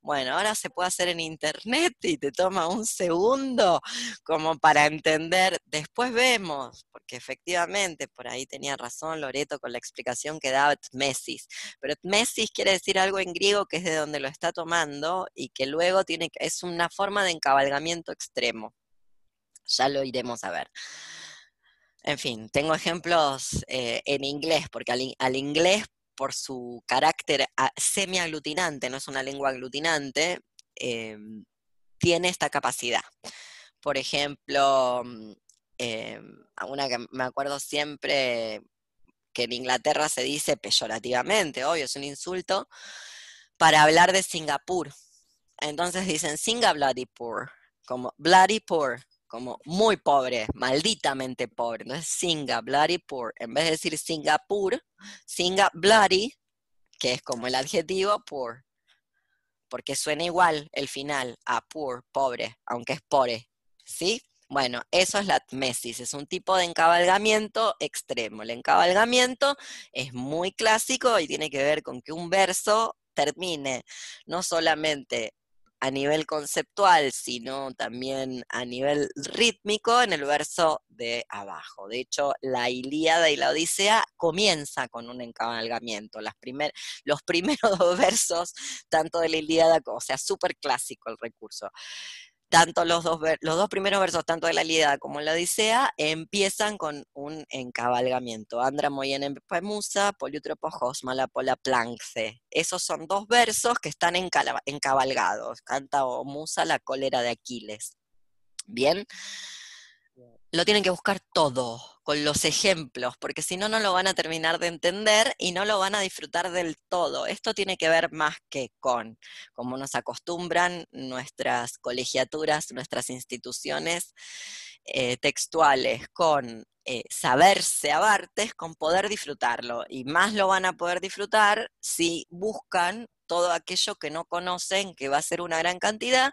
Bueno, ahora se puede hacer en internet y te toma un segundo como para entender. Después vemos, porque efectivamente por ahí tenía razón Loreto con la explicación que daba Tmesis. Pero Tmesis quiere decir algo en griego que es de donde lo está tomando y que luego tiene es una forma de encabalgamiento extremo. Ya lo iremos a ver. En fin, tengo ejemplos eh, en inglés, porque al, inglés, por su carácter semi-aglutinante, no es una lengua aglutinante, em, tiene esta capacidad. Por ejemplo, mm, em, una que me acuerdo siempre que en Inglaterra se dice peyorativamente, obvio, es un insulto, para hablar de Singapur. Entonces dicen Singa bloody poor, como bloody poor, como muy pobre, malditamente pobre. Entonces, Singa, bloody poor. En vez de decir Singapur, Singa, bloody, que es como el adjetivo, poor. Porque suena igual el final a poor, pobre, aunque es pobre. ¿Sí? Bueno, eso es la tmesis, es un tipo de encabalgamiento extremo. El encabalgamiento es muy clásico y tiene que ver con que un verso termine no solamente a nivel conceptual, sino también a nivel rítmico en el verso de abajo. De hecho, la Ilíada y la Odisea comienza con un encabalgamiento. Los primeros dos versos, tanto de la Ilíada, o sea, súper clásico el recurso tanto los dos, los dos primeros versos, tanto de la Ilíada como la Odisea, empiezan con un encabalgamiento. Andra moyen en Musa, poliutropo la pola planxe. Esos son dos versos que están encabalgados. Canta o Musa la cólera de Aquiles. Bien lo tienen que buscar todo, con los ejemplos, porque si no, no lo van a terminar de entender y no lo van a disfrutar del todo. Esto tiene que ver más que con cómo nos acostumbran nuestras colegiaturas, nuestras instituciones eh, textuales, con eh, saberse a Bartes, con poder disfrutarlo. Y más lo van a poder disfrutar si buscan todo aquello que no conocen, que va a ser una gran cantidad,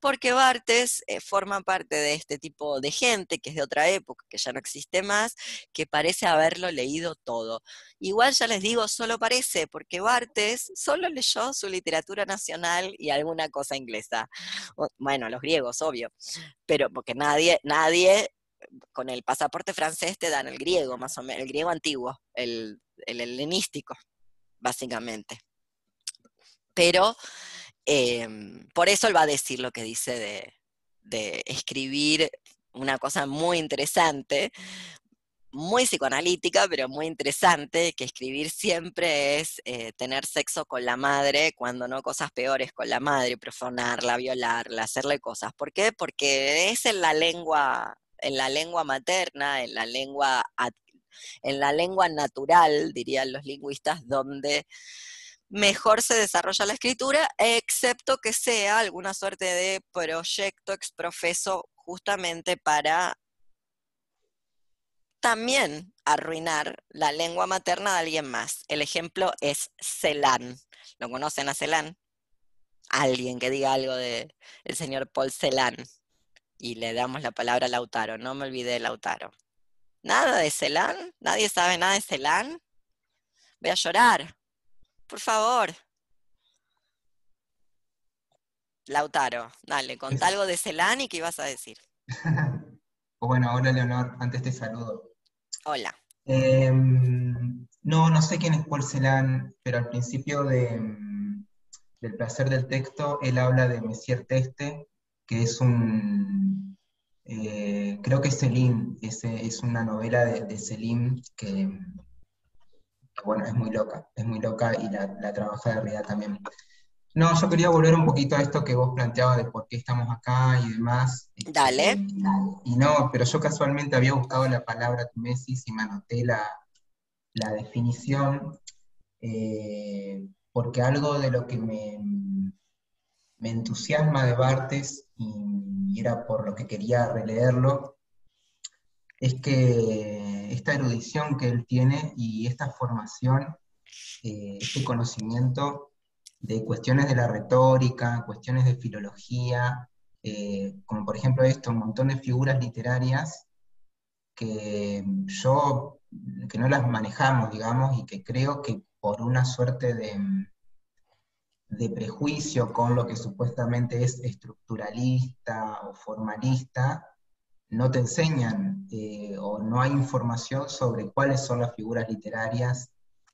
porque Bartes eh, forma parte de este tipo de gente, que es de otra época, que ya no existe más, que parece haberlo leído todo. Igual ya les digo, solo parece, porque Bartes solo leyó su literatura nacional y alguna cosa inglesa. Bueno, los griegos, obvio, pero porque nadie, nadie con el pasaporte francés te dan el griego, más o menos, el griego antiguo, el, el helenístico, básicamente pero em, por eso él va a decir lo que dice de, escribir una cosa muy interesante, muy psicoanalítica, pero muy interesante, que escribir siempre es eh, tener sexo con la madre, cuando no cosas peores con la madre, profanarla, violarla, hacerle cosas. ¿Por qué? Porque es en la lengua, en la lengua materna, en la lengua, en la lengua natural, dirían los lingüistas, donde mejor se desarrolla la escritura, excepto que sea alguna suerte de proyecto exprofeso justamente para también arruinar la lengua materna de alguien más. El ejemplo es Celan. ¿Lo conocen a Celan? Alguien que diga algo del el señor Paul Celan. Y le damos la palabra a Lautaro. No me olvidé de Lautaro. ¿Nada de Celan? ¿Nadie sabe nada de Celan? Voy a llorar. Por favor. Lautaro, dale, contá algo de Celán y qué ibas a decir. bueno, hola Leonor, antes te saludo. Hola. Em, no, no sé quién es Paul Celan, pero al principio de, del placer del texto, él habla de Messier Teste, que es un, eh, creo que es Selim, es, es una novela de, de Selim que, bueno, es muy loca, es muy loca y la, trabaja de realidad también. No, yo quería volver un poquito a esto que vos planteabas de por qué estamos acá y demás. Dale. Y, no, pero yo casualmente había buscado la palabra tumesis y me anoté la, definición, eh, porque algo de lo que me, me entusiasma de Bartes, y era por lo que quería releerlo, es que esta erudición que él tiene y esta formación, eh, este conocimiento de cuestiones de la retórica, cuestiones de filología, eh, como por ejemplo esto, un montón de figuras literarias que yo, que no las manejamos, digamos, y que creo que por una suerte de, de prejuicio con lo que supuestamente es estructuralista o formalista, no te enseñan eh, o no hay información sobre cuáles son las figuras literarias,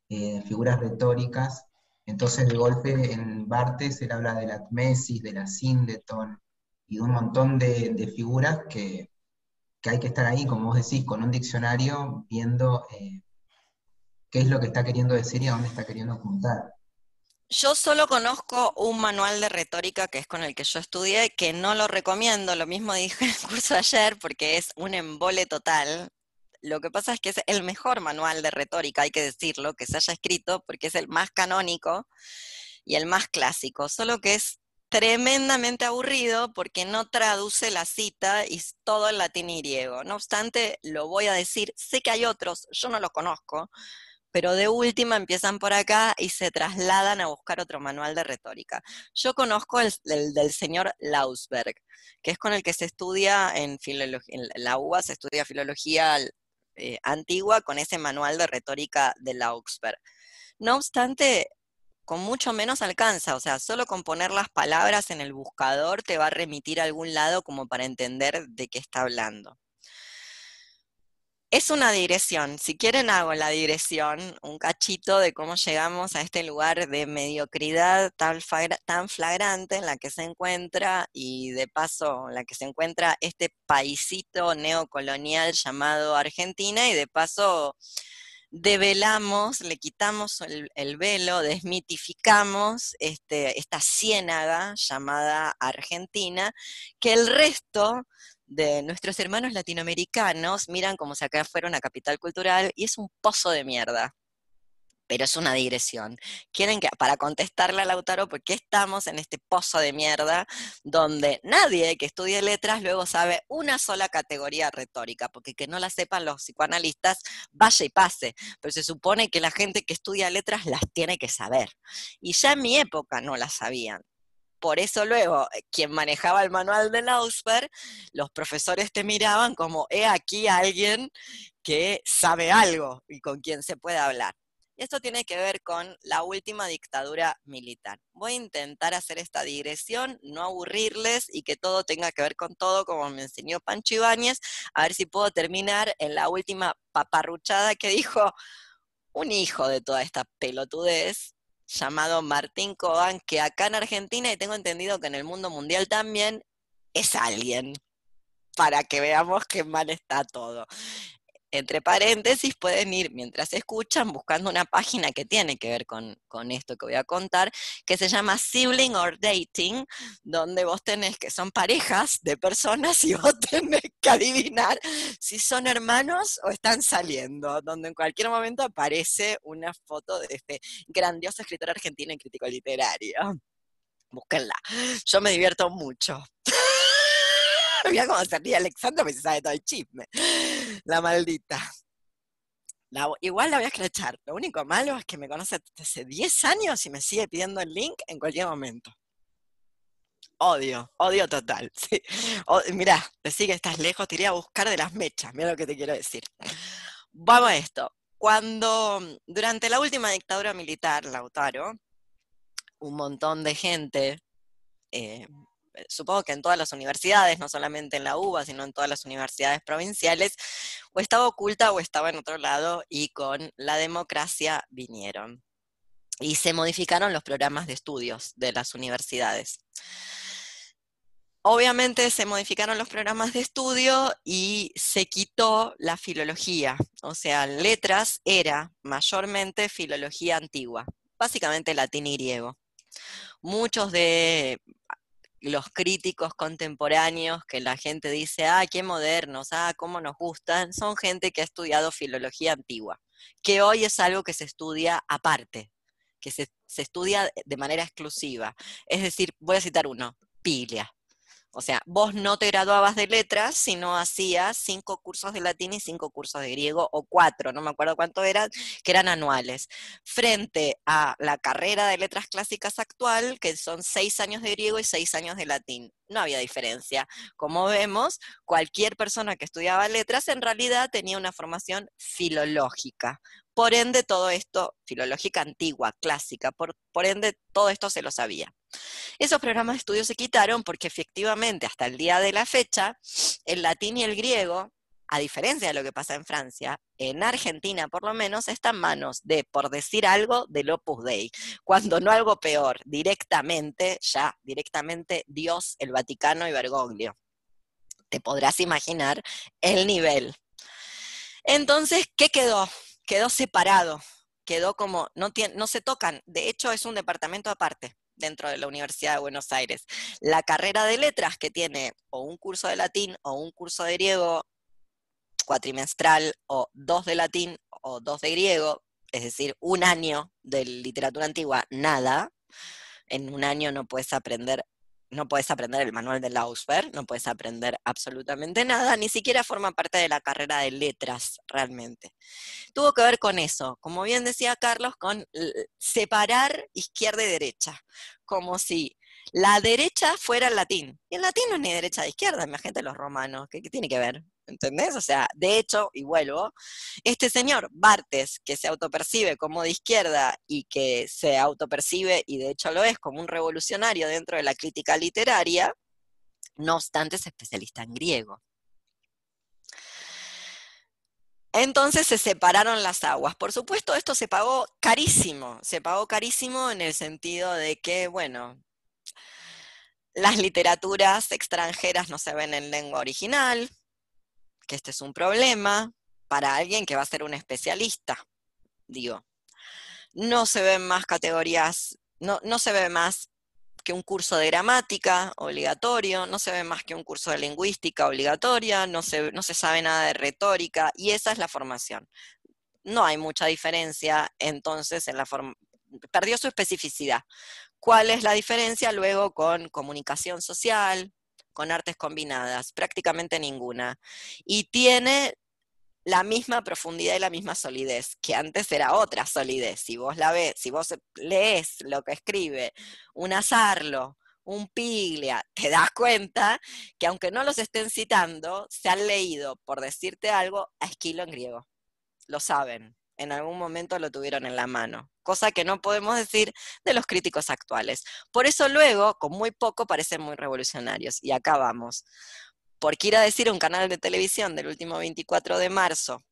eh, figuras retóricas. Entonces, de golpe, en Bartes él habla de la Tmesis, de la Sindeton y de un montón de, figuras que, hay que estar ahí, como vos decís, con un diccionario viendo eh, qué es lo que está queriendo decir y a dónde está queriendo apuntar. Yo solo conozco un manual de retórica que es con el que yo estudié, que no lo recomiendo, lo mismo dije en el curso ayer, porque es un embole total. Lo que pasa es que es el mejor manual de retórica, hay que decirlo, que se haya escrito, porque es el más canónico y el más clásico, solo que es tremendamente aburrido porque no traduce la cita y todo en latín y griego. No obstante, lo voy a decir, sé que hay otros, yo no los conozco, pero de última empiezan por acá y se trasladan a buscar otro manual de retórica. Yo conozco el, del señor Lausberg, que es con el que se estudia en, en la UBA, se estudia filología eh, antigua con ese manual de retórica de Lausberg. No obstante, con mucho menos alcanza, o sea, solo con poner las palabras en el buscador te va a remitir a algún lado como para entender de qué está hablando. Es una digresión. Si quieren hago la digresión, un cachito de cómo llegamos a este lugar de mediocridad tan, flagrante en la que se encuentra y de paso en la que se encuentra este paisito neocolonial llamado Argentina y de paso develamos, le quitamos el, velo, desmitificamos este, esta ciénaga llamada Argentina, que el resto de nuestros hermanos latinoamericanos miran como si acá fuera una capital cultural y es un pozo de mierda. Pero es una digresión. Quieren que, para contestarle a Lautaro, ¿por qué estamos en este pozo de mierda donde nadie que estudie letras luego sabe una sola categoría retórica? Porque que no la sepan los psicoanalistas, vaya y pase. Pero se supone que la gente que estudia letras las tiene que saber. Y ya en mi época no las sabían. Por eso luego, eh, quien manejaba el manual de Lausberg, los profesores te miraban como, he aquí alguien que sabe algo y con quien se puede hablar. Esto tiene que ver con la última dictadura militar. Voy a intentar hacer esta digresión, no aburrirles y que todo tenga que ver con todo, como me enseñó Pancho Ibáñez, a ver si puedo terminar en la última paparruchada que dijo un hijo de toda esta pelotudez, llamado Martín Coban, que acá en Argentina, y tengo entendido que en el mundo mundial también, es alguien, para que veamos qué mal está todo entre paréntesis, pueden ir mientras escuchan buscando una página que tiene que ver con, esto que voy a contar, que se llama Sibling or Dating, donde vos tenés que son parejas de personas y vos tenés que adivinar si son hermanos o están saliendo, donde en cualquier momento aparece una foto de este grandioso escritor argentino y crítico literario. Búsquenla. Yo me divierto mucho. Mira cómo se ríe Alexandra, me sabe todo el chisme. La maldita. igual la voy a escrachar. Lo único malo es que me conoce desde hace 10 años y me sigue pidiendo el link en cualquier momento. Odio, odio total. Sí. mirá, decir que estás lejos, te iría a buscar de las mechas, mira lo que te quiero decir. Vamos a esto. Cuando, durante la última dictadura militar, Lautaro, un montón de gente eh, supongo que en todas las universidades, no solamente en la UBA, sino en todas las universidades provinciales, o estaba oculta o estaba en otro lado y con la democracia vinieron. Y se modificaron los programas de estudios de las universidades. Obviamente se modificaron los programas de estudio y se quitó la filología, o sea, letras era mayormente filología antigua, básicamente latín y griego. Muchos de los críticos contemporáneos que la gente dice, ah, qué modernos, ah, cómo nos gustan, son gente que ha estudiado filología antigua, que hoy es algo que se estudia aparte, que se, estudia de manera exclusiva. Es decir, voy a citar uno, Pilia. O sea, vos no te graduabas de letras si no hacías cinco cursos de latín y cinco cursos de griego, o cuatro, no me acuerdo cuánto eran, que eran anuales. Frente a la carrera de letras clásicas actual, que son seis años de griego y seis años de latín. No había diferencia. Como vemos, cualquier persona que estudiaba letras en realidad tenía una formación filológica. Por ende, todo esto, filológica antigua, clásica, por, por ende, todo esto se lo sabía. Esos programas de estudio se quitaron porque efectivamente hasta el día de la fecha, el latín y el griego, a diferencia de lo que pasa en Francia, en Argentina por lo menos está en manos de, por decir algo, del Opus Dei, cuando no algo peor, directamente, ya directamente Dios, el Vaticano y Bergoglio. Te podrás imaginar el nivel. Entonces, ¿qué quedó? quedó separado, quedó como, no, no se tocan, de hecho es un departamento aparte dentro de la Universidad de Buenos Aires. La carrera de letras que tiene o un curso de latín o un curso de griego cuatrimestral o dos de latín o dos de griego, es decir, un año de literatura antigua, nada. En un año no puedes aprender no puedes aprender el manual de Lausberg, no puedes aprender absolutamente nada, ni siquiera forma parte de la carrera de letras realmente. Tuvo que ver con eso, como bien decía Carlos, con separar izquierda y derecha, como si la derecha fuera el latín. Y el latín no es ni derecha de izquierda, imagínate los romanos, ¿qué, tiene que ver? ¿Entendés? O sea, de hecho, y vuelvo, este señor Bartes, que se autopercibe como de izquierda y que se autopercibe, y de hecho lo es, como un revolucionario dentro de la crítica literaria, no obstante es especialista en griego. Entonces se separaron las aguas. Por supuesto, esto se pagó carísimo, se pagó carísimo en el sentido de que, bueno, las literaturas extranjeras no se ven en lengua original, que este es un problema para alguien que va a ser un especialista, digo. No se ven más categorías, no, no se ve más que un curso de gramática obligatorio, no se ve más que un curso de lingüística obligatoria, no se, no se sabe nada de retórica, y esa es la formación. No hay mucha diferencia entonces en la formación, perdió su especificidad. ¿Cuál es la diferencia luego con comunicación social, con artes combinadas? Prácticamente ninguna. Y tiene la misma profundidad y la misma solidez, que antes era otra solidez. Si vos la ves, si vos lees lo que escribe un Azarlo, un Piglia, te das cuenta que aunque no los estén citando, se han leído, por decirte algo, a Esquilo en griego. Lo saben en algún momento lo tuvieron en la mano, cosa que no podemos decir de los críticos actuales. Por eso luego, con muy poco, parecen muy revolucionarios. Y acá vamos. Porque ir a decir un canal de televisión del último 24 de marzo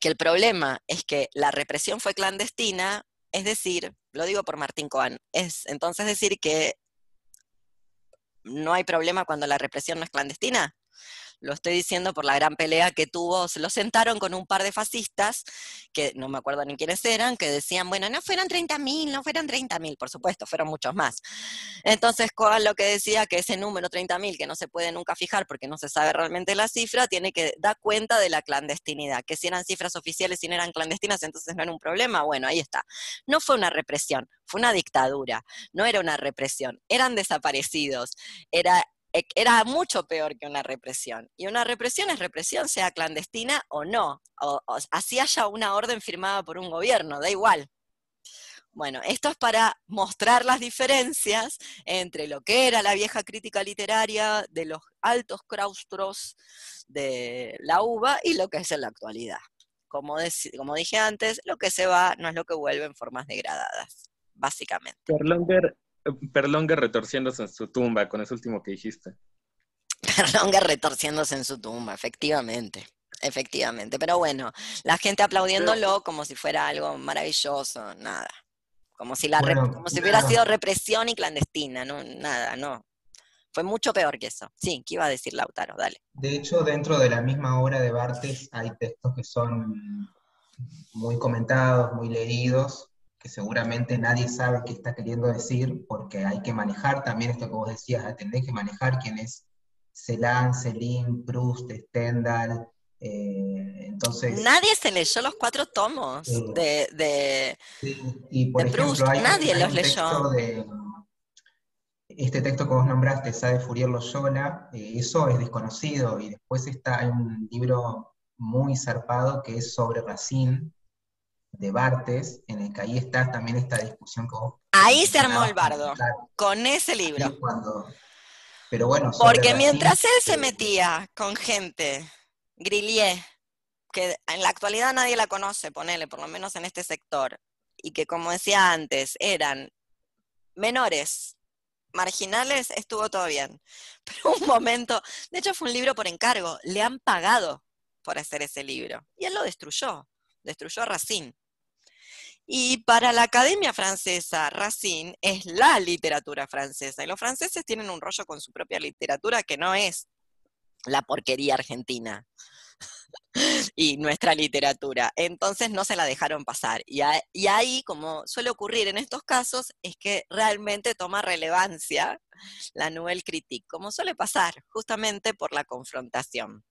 que el problema es que la represión fue clandestina, es decir, lo digo por Martín Coan, es entonces decir que no hay problema cuando la represión no es clandestina. Lo estoy diciendo por la gran pelea que tuvo. Se lo sentaron con un par de fascistas, que no me acuerdo ni quiénes eran, que decían, bueno, no fueron 30.000, no fueron 30.000, por supuesto, fueron muchos más. Entonces, Coal lo que decía que ese número 30.000, que no se puede nunca fijar porque no se sabe realmente la cifra, tiene que dar cuenta de la clandestinidad, que si eran cifras oficiales y no eran clandestinas, entonces no era un problema. Bueno, ahí está. No fue una represión, fue una dictadura, no era una represión, eran desaparecidos, era era mucho peor que una represión. Y una represión es represión, sea clandestina o no. O, así haya una orden firmada por un gobierno, da igual. Bueno, esto es para mostrar las diferencias entre lo que era la vieja crítica literaria de los altos claustros de la UBA y lo que es en la actualidad. Como, como dije antes, lo que se va no es lo que vuelve en formas degradadas, básicamente. Perlonga retorciéndose en su tumba con ese último que dijiste. Perlonga retorciéndose en su tumba, efectivamente. Efectivamente, pero bueno, la gente aplaudiéndolo como si fuera algo maravilloso, nada. Como si, la como si hubiera sido represión y clandestina, no, nada, no. Fue mucho peor que eso. Sí, ¿qué iba a decir Lautaro? Dale. De hecho, dentro de la misma obra de Bartes hay textos que son muy comentados, muy leídos, que seguramente nadie sabe qué está queriendo decir, porque hay que manejar también esto que vos decías, tener que manejar quién es Celan, Celine, Proust, Stendhal, eh, entonces... Nadie se leyó los cuatro tomos eh, de, y por ejemplo, nadie los leyó. De, este texto que vos nombraste, Sabe Fourier Loyola, eh, eso es desconocido, y después está, hay un libro muy zarpado que es sobre Racine, de Bartes, en el que ahí está también esta discusión que vos Ahí se armó el bardo, claro, con ese libro. cuando- pero bueno, Porque mientras él se metía con gente, Grillier, que en la actualidad nadie la conoce, ponele, por lo menos en este sector, y que como decía antes, eran menores, marginales, estuvo todo bien. Pero un momento, de hecho fue un libro por encargo, le han pagado por hacer ese libro, y él lo destruyó, destruyó a Racine. Y para la Academia Francesa, Racine es la literatura francesa. Y los franceses tienen un rollo con su propia literatura que no es la porquería argentina y nuestra literatura. Entonces no se la dejaron pasar. Y, ahí, como suele ocurrir en estos casos, es que realmente toma relevancia la Nouvelle Critique, como suele pasar, justamente por la confrontación.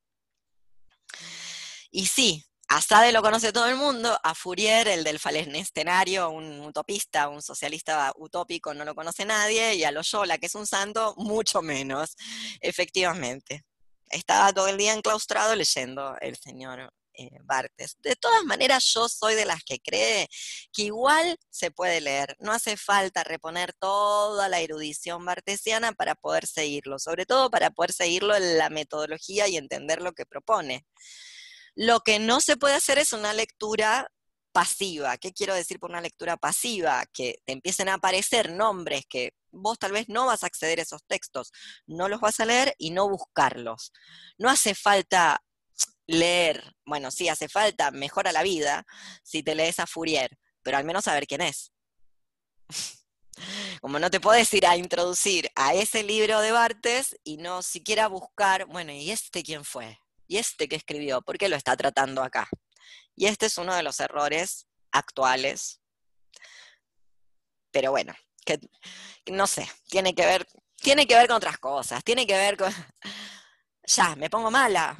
Y sí, a Sade lo conoce todo el mundo, a Fourier, el del falescenario, un utopista, un socialista utópico, no lo conoce nadie, y a Loyola, que es un santo, mucho menos, efectivamente. Estaba todo el día enclaustrado leyendo el señor eh, Bartes. De todas maneras, yo soy de las que cree que igual se puede leer, no hace falta reponer toda la erudición bartesiana para poder seguirlo, sobre todo para poder seguirlo en la metodología y entender lo que propone. Lo que no se puede hacer es una lectura pasiva. ¿Qué quiero decir por una lectura pasiva? Que te empiecen a aparecer nombres que vos tal vez no vas a acceder a esos textos, no los vas a leer y no buscarlos. No hace falta leer, bueno, sí hace falta, mejora la vida si te lees a Fourier, pero al menos saber quién es. Como no te puedes ir a introducir a ese libro de Bartes y no siquiera buscar, bueno, ¿y este quién fue? ¿Y este que escribió? ¿Por qué lo está tratando acá? Y este es uno de los errores actuales. Pero bueno, que, no sé, tiene que ver, tiene que ver con otras cosas, tiene que ver con. Ya, me pongo mala.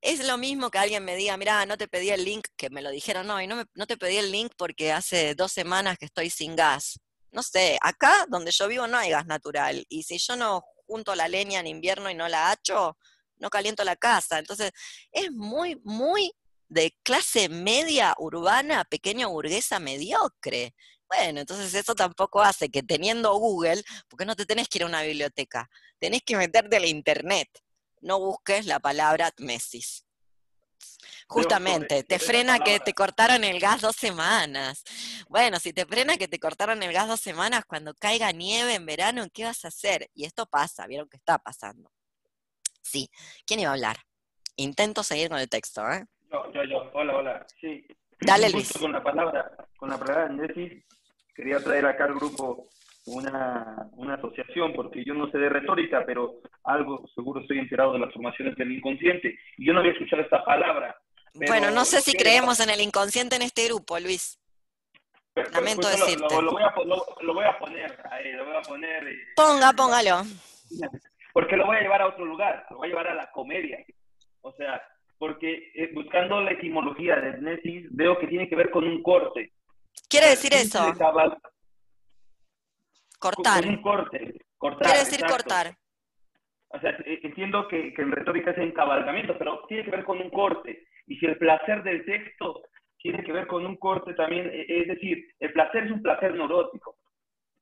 Es lo mismo que alguien me diga, mira, no te pedí el link, que me lo dijeron hoy, no, me- no te pedí el link porque hace dos semanas que estoy sin gas. No sé, acá donde yo vivo no hay gas natural. Y si yo no junto la leña en invierno y no la hacho, no caliento la casa. Entonces, es muy, muy de clase media urbana, pequeña burguesa mediocre. Bueno, entonces eso tampoco hace que teniendo Google, porque no te tenés que ir a una biblioteca, tenés que meterte a la internet. No busques la palabra Tmesis. Justamente, te frena que te cortaron el gas dos semanas. Bueno, si te frena que te cortaron el gas dos semanas, cuando caiga nieve en verano, ¿qué vas a hacer? Y esto pasa, vieron que está pasando. Sí, ¿quién iba a hablar? Intento seguir con el texto, ¿eh? Yo, yo, yo. Hola, hola. Sí. Dale, Justo Luis. Con la palabra, con la palabra Nesis, quería traer acá al grupo una, una asociación, porque yo no sé de retórica, pero algo seguro estoy enterado de las formaciones del inconsciente. Y yo no había escuchado esta palabra. Bueno, no sé si creemos en el inconsciente en este grupo, Luis. pero- pero lamento lo- decirte. Lo, lo voy a, lo voy a poner ahí, lo voy a poner. eh, Ponga, póngalo. Porque lo voy a llevar a otro lugar, lo voy a llevar a la comedia. O sea, porque eh, buscando la etimología de Nesis, veo que tiene que ver con un corte. Quiere decir eso, cortar. Con un corte. Cortar, Quiere decir exacto. cortar. O sea, eh, entiendo que, que en retórica es encabalgamiento, pero tiene que ver con un corte. Y si el placer del texto tiene que ver con un corte también, eh, es decir, el placer es un placer neurótico.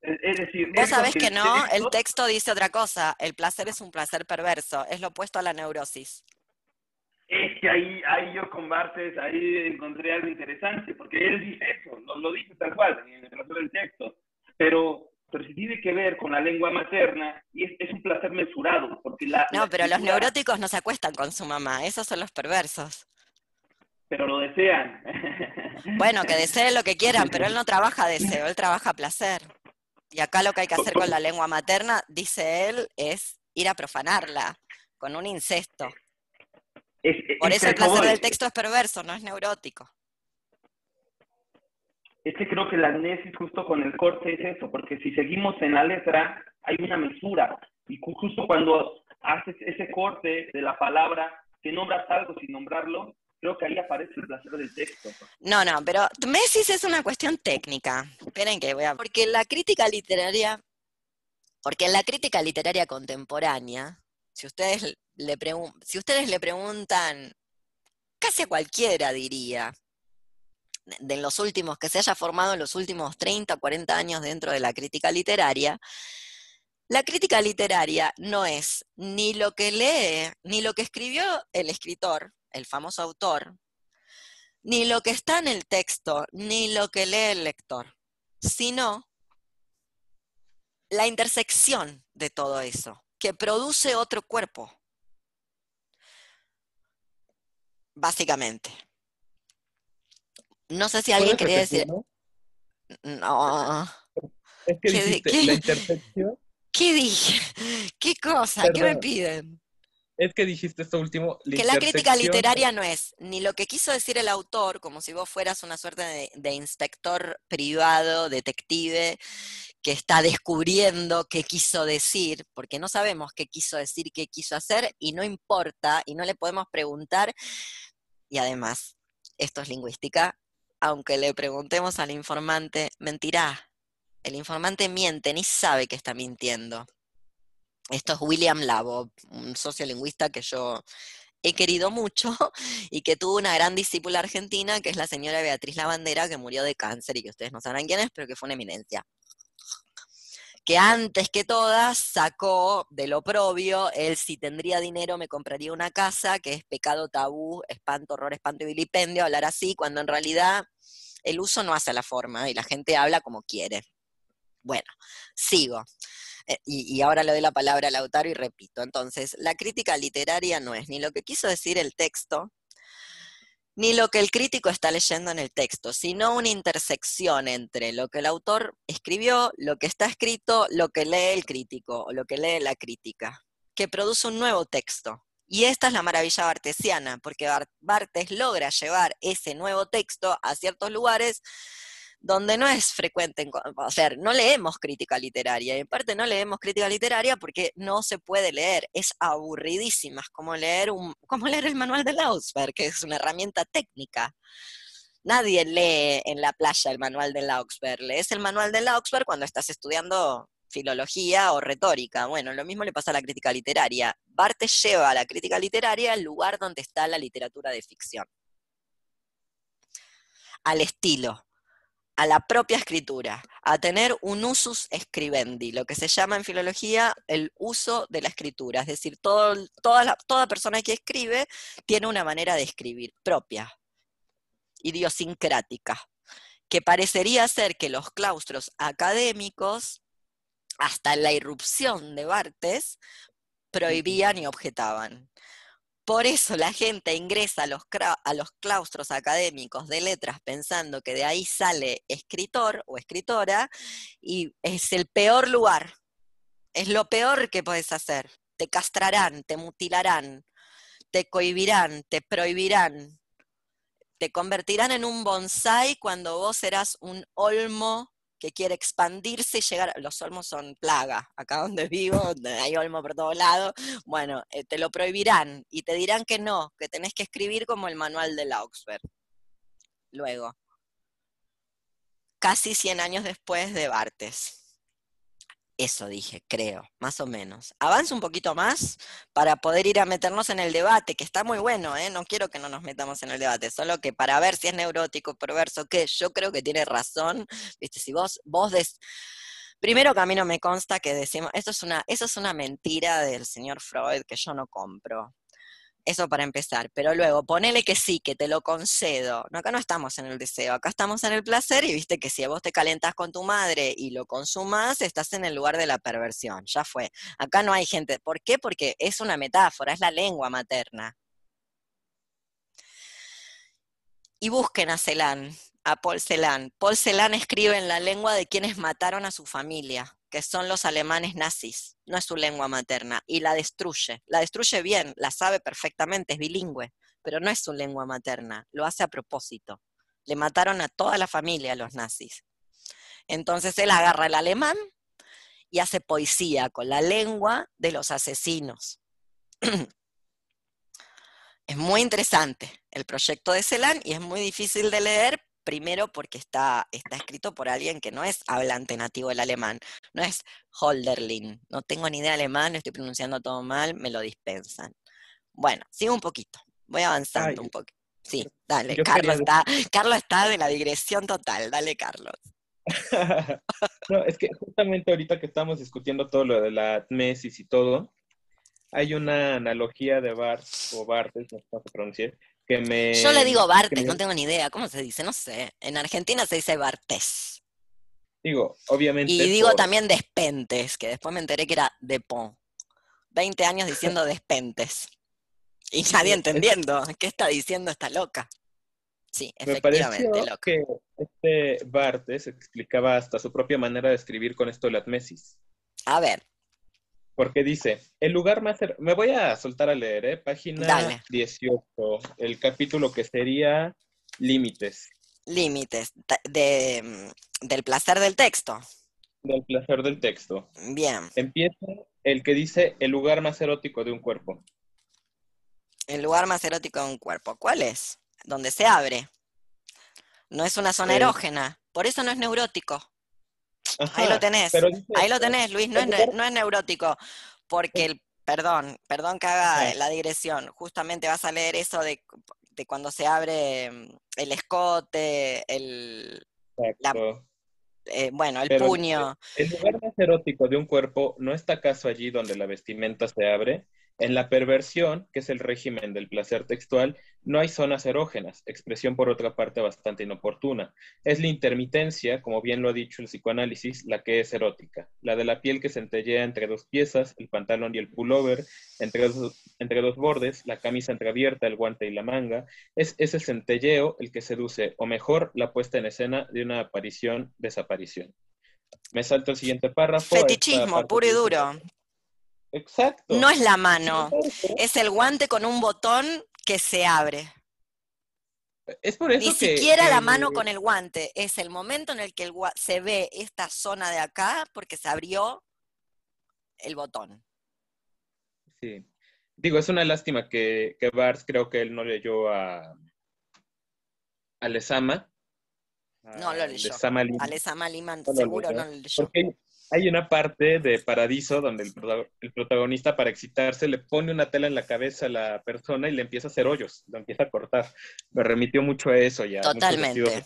Es, decir, Vos sabés que no, el texto- dice otra cosa. El placer es un placer perverso, es lo opuesto a la neurosis. Es que ahí, ahí yo con Bartes, ahí encontré algo interesante, porque él dice eso, lo, lo dice tal cual en el placer del texto, pero, pero si tiene que ver con la lengua materna, y es, es un placer mesurado, porque la... No, la pero los neuróticos no se acuestan con su mamá, esos son los perversos. Pero lo desean. Bueno, que deseen lo que quieran, pero él no trabaja deseo, él trabaja placer. Y acá lo que hay que hacer con la lengua materna, dice él, es ir a profanarla con un incesto. Es- es- Por es eso el placer del texto es perverso, no es neurótico. Es que creo que la amnesis justo con el corte es eso, porque si seguimos en la letra, hay una mesura. Y ju- justo cuando haces ese corte de la palabra, que nombras algo sin nombrarlo, creo que ahí aparece el placer del texto. No, no, pero Mesis es una cuestión técnica. Esperen que voy a... Porque la crítica literaria Porque en la crítica literaria contemporánea, si ustedes le, si ustedes le preguntan, casi a cualquiera diría, de los últimos, que se haya formado en los últimos 30, 40 años dentro de la crítica literaria, la crítica literaria no es ni lo que lee, ni lo que escribió el escritor, el famoso autor, ni lo que está en el texto, ni lo que lee el lector, sino la intersección de todo eso, que produce otro cuerpo, básicamente. No sé si alguien quería decir... No. Es que dijiste, la intersección ¿Qué dije? ¿Qué cosa? ¿Qué me piden? Es que dijiste esto último. que la crítica literaria no es ni lo que quiso decir el autor, como si vos fueras una suerte de, inspector privado, detective, que está descubriendo qué quiso decir, porque no sabemos qué quiso decir, qué quiso hacer, y no importa, y no le podemos preguntar. Y además, esto es lingüística, aunque le preguntemos al informante, mentirá, el informante miente, ni sabe que está mintiendo. Esto es William Labo, un sociolingüista que yo he querido mucho y que tuvo una gran discípula argentina, que es la señora Beatriz Lavandera, que murió de cáncer y que ustedes no sabrán quién es, pero que fue una eminencia. Que antes que todas sacó del oprobio el si tendría dinero me compraría una casa, que es pecado tabú, espanto, horror, espanto y vilipendio, hablar así, cuando en realidad el uso no hace la forma y la gente habla como quiere. Bueno, sigo. Eh, y, ahora le doy la palabra a Lautaro y repito. Entonces, la crítica literaria no es ni lo que quiso decir el texto, ni lo que el crítico está leyendo en el texto, sino una intersección entre lo que el autor escribió, lo que está escrito, lo que lee el crítico o lo que lee la crítica, que produce un nuevo texto. Y esta es la maravilla bartesiana, porque Bartes logra llevar ese nuevo texto a ciertos lugares donde no es frecuente, o sea, no leemos crítica literaria, y en parte no leemos crítica literaria porque no se puede leer, es aburridísima, es como leer, un, como leer el manual de Lausberg, que es una herramienta técnica. Nadie lee en la playa el manual de Lauxberg, lees el manual de Lauxberg cuando estás estudiando filología o retórica. Bueno, lo mismo le pasa a la crítica literaria. Barthes lleva a la crítica literaria al lugar donde está la literatura de ficción. Al estilo a la propia escritura, a tener un usus scribendi, lo que se llama en filología el uso de la escritura, es decir, toda, toda persona que escribe tiene una manera de escribir propia, idiosincrática, que parecería ser que los claustros académicos, hasta la irrupción de Bartes, prohibían y objetaban. Por eso la gente ingresa a los, claustros académicos de letras pensando que de ahí sale escritor o escritora y es el peor lugar. Es lo peor que puedes hacer. Te castrarán, te mutilarán, te cohibirán, te prohibirán, te convertirán en un bonsai cuando vos serás un olmo que quiere expandirse y llegar, los olmos son plaga, acá donde vivo, hay olmo por todos lados, bueno, eh, te lo prohibirán y te dirán que no, que tenés que escribir como el manual de Augsburg. Luego, casi 100 años después de Bartes. Eso dije, creo, más o menos. Avanza un poquito más para poder ir a meternos en el debate, que está muy bueno, ¿eh? No quiero que no nos metamos en el debate, solo que para ver si es neurótico, perverso, qué, yo creo que tiene razón, viste, si vos, vos des... Primero que a mí no me consta que decimos, esto es una, eso es una mentira del señor Freud que yo no compro. Eso para empezar. Pero luego, ponele que sí, que te lo concedo. No, acá no estamos en el deseo, acá estamos en el placer y viste que si vos te calentas con tu madre y lo consumas, estás en el lugar de la perversión. Ya fue. Acá no hay gente. ¿Por qué? Porque es una metáfora, es la lengua materna. Y busquen a Celan, a Paul Celan. Paul Celan escribe en la lengua de quienes mataron a su familia que son los alemanes nazis, no es su lengua materna, y la destruye. La destruye bien, la sabe perfectamente, es bilingüe, pero no es su lengua materna, lo hace a propósito. Le mataron a toda la familia los nazis. Entonces él agarra el alemán y hace poesía con la lengua de los asesinos. es muy interesante el proyecto de Celan y es muy difícil de leer primero porque está, está escrito por alguien que no es hablante nativo del alemán, no es Holderlin, no tengo ni idea de alemán, estoy pronunciando todo mal, me lo dispensan. Bueno, sigo un poquito, voy avanzando Ay, un poquito. Sí, dale, Carlos quería está, Carlos está de la digresión total, dale Carlos. no, es que justamente ahorita que estamos discutiendo todo lo de la mesis y todo, hay una analogía de Bart o Bartes, no sé cómo se pronuncia, que me... Yo le digo Bartes, me- no tengo ni idea, ¿cómo se dice? No sé, en Argentina se dice Bartés. Digo, obviamente... Y digo por- también Despentes, que después me enteré que era Depont. 20 años diciendo Despentes. Y nadie entendiendo, ¿qué está diciendo esta loca? Sí, Me efectivamente, pareció loca. que este Bartes explicaba hasta su propia manera de escribir con esto de la mesis. A ver, Porque dice, el lugar más... cer- Me voy a soltar a leer, ¿eh? Página Dale. 18, el capítulo que sería Límites límites de, mm, del placer del texto. del placer del texto. Bien, Empieza el que dice el lugar más erótico de un cuerpo. el lugar más erótico de un cuerpo. ¿Cuál es? Donde se abre. No es una zona erógena, por eso no es neurótico. Ahí lo tenés. dice Ahí lo tenés, Luis, no es, no es neurótico, porque el, perdón, perdón que haga Ajá. la digresión, justamente vas a leer eso de, de cuando se abre mm, el escote, el, eh, bueno, el Pero puño. El lugar más erótico de un cuerpo no está acaso allí donde la vestimenta se abre. En la perversión, que es el régimen del placer textual, no hay zonas erógenas, expresión por otra parte bastante inoportuna. Es la intermitencia, como bien lo ha dicho el psicoanálisis, la que es erótica. La de la piel que centellea entre dos piezas, el pantalón y el pullover, entre dos, entre dos bordes, la camisa entreabierta, el guante y la manga. Es ese centelleo el que seduce, o mejor, la puesta en escena de una aparición-desaparición. Me salto el siguiente párrafo. Fetichismo, puro y duro. Exacto. No es la mano, es el guante con un botón que se abre. Es por eso Ni que, siquiera la mano con el guante, es el momento en el que el se ve esta zona de acá porque se abrió el botón. Sí. Digo, es una lástima que, que Bars creo que él no leyó a, a Lezama. No lo a leyó. Lima, Alesama Liman No lo seguro leyó, no lo leyó. Porque hay- una parte de Paradiso donde el, el protagonista para excitarse le pone una tela en la cabeza a la persona y le empieza a hacer hoyos, lo empieza a cortar. Me remitió mucho a eso ya. Totalmente.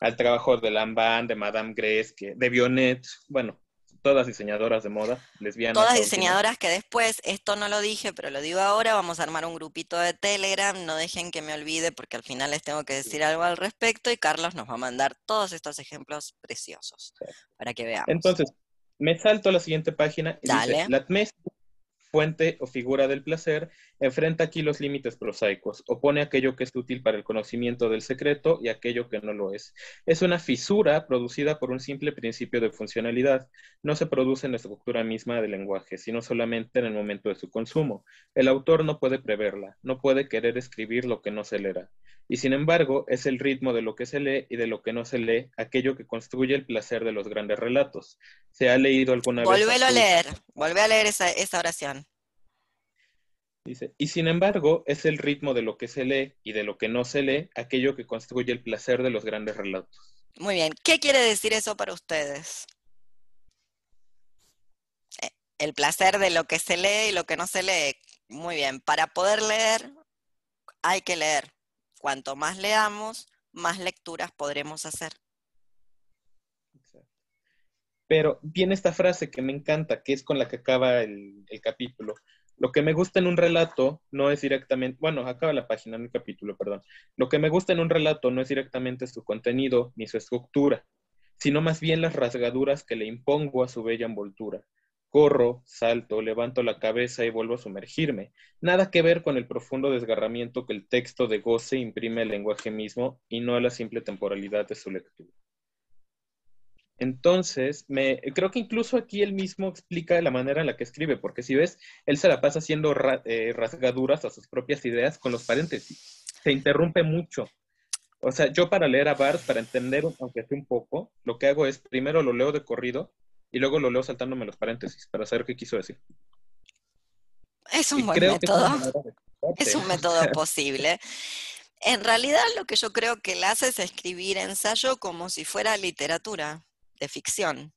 Al trabajo de Lamban, de Madame Grace, que, de Bionet, bueno, todas diseñadoras de moda, lesbianas. Todas diseñadoras que después, esto no lo dije, pero lo digo ahora, vamos a armar un grupito de Telegram, no dejen que me olvide porque al final les tengo que decir algo al respecto y Carlos nos va a mandar todos estos ejemplos preciosos para que veamos. Entonces, me salto a la siguiente página y Dale. dice, la fuente o figura del placer, enfrenta aquí los límites prosaicos, opone aquello que es útil para el conocimiento del secreto y aquello que no lo es. Es una fisura producida por un simple principio de funcionalidad. No se produce en la estructura misma del lenguaje, sino solamente en el momento de su consumo. El autor no puede preverla, no puede querer escribir lo que no se leerá. Y sin embargo, es el ritmo de lo que se lee y de lo que no se lee aquello que construye el placer de los grandes relatos. ¿Se ha leído alguna vez? Volvelo a leer, volvé a leer esa, esa oración. Dice, y sin embargo, es el ritmo de lo que se lee y de lo que no se lee aquello que construye el placer de los grandes relatos. Muy bien, ¿qué quiere decir eso para ustedes? Eh, El placer de lo que se lee y lo que no se lee. Muy bien, para poder leer hay que leer. Cuanto más leamos, más lecturas podremos hacer. Pero viene esta frase que me encanta, que es con la que acaba el, el capítulo. Lo que me gusta en un relato no es directamente, bueno, acaba la página, en el capítulo, perdón. Lo que me gusta en un relato no es directamente su contenido ni su estructura, sino más bien las rasgaduras que le impongo a su bella envoltura. Corro, salto, levanto la cabeza y vuelvo a sumergirme. Nada que ver con el profundo desgarramiento que el texto de goce imprime al lenguaje mismo y no a la simple temporalidad de su lectura. Entonces, me, creo que incluso aquí él mismo explica la manera en la que escribe, porque si ves, él se la pasa haciendo ra, eh, rasgaduras a sus propias ideas con los paréntesis. Se interrumpe mucho. O sea, yo para leer a Bart, para entender, aunque sea un poco, lo que hago es primero lo leo de corrido y luego lo leo saltándome los paréntesis para saber qué quiso decir. Es un Y buen es método. explicarte. Es un método posible. En realidad lo que yo creo que él hace es escribir ensayo como si fuera literatura de ficción,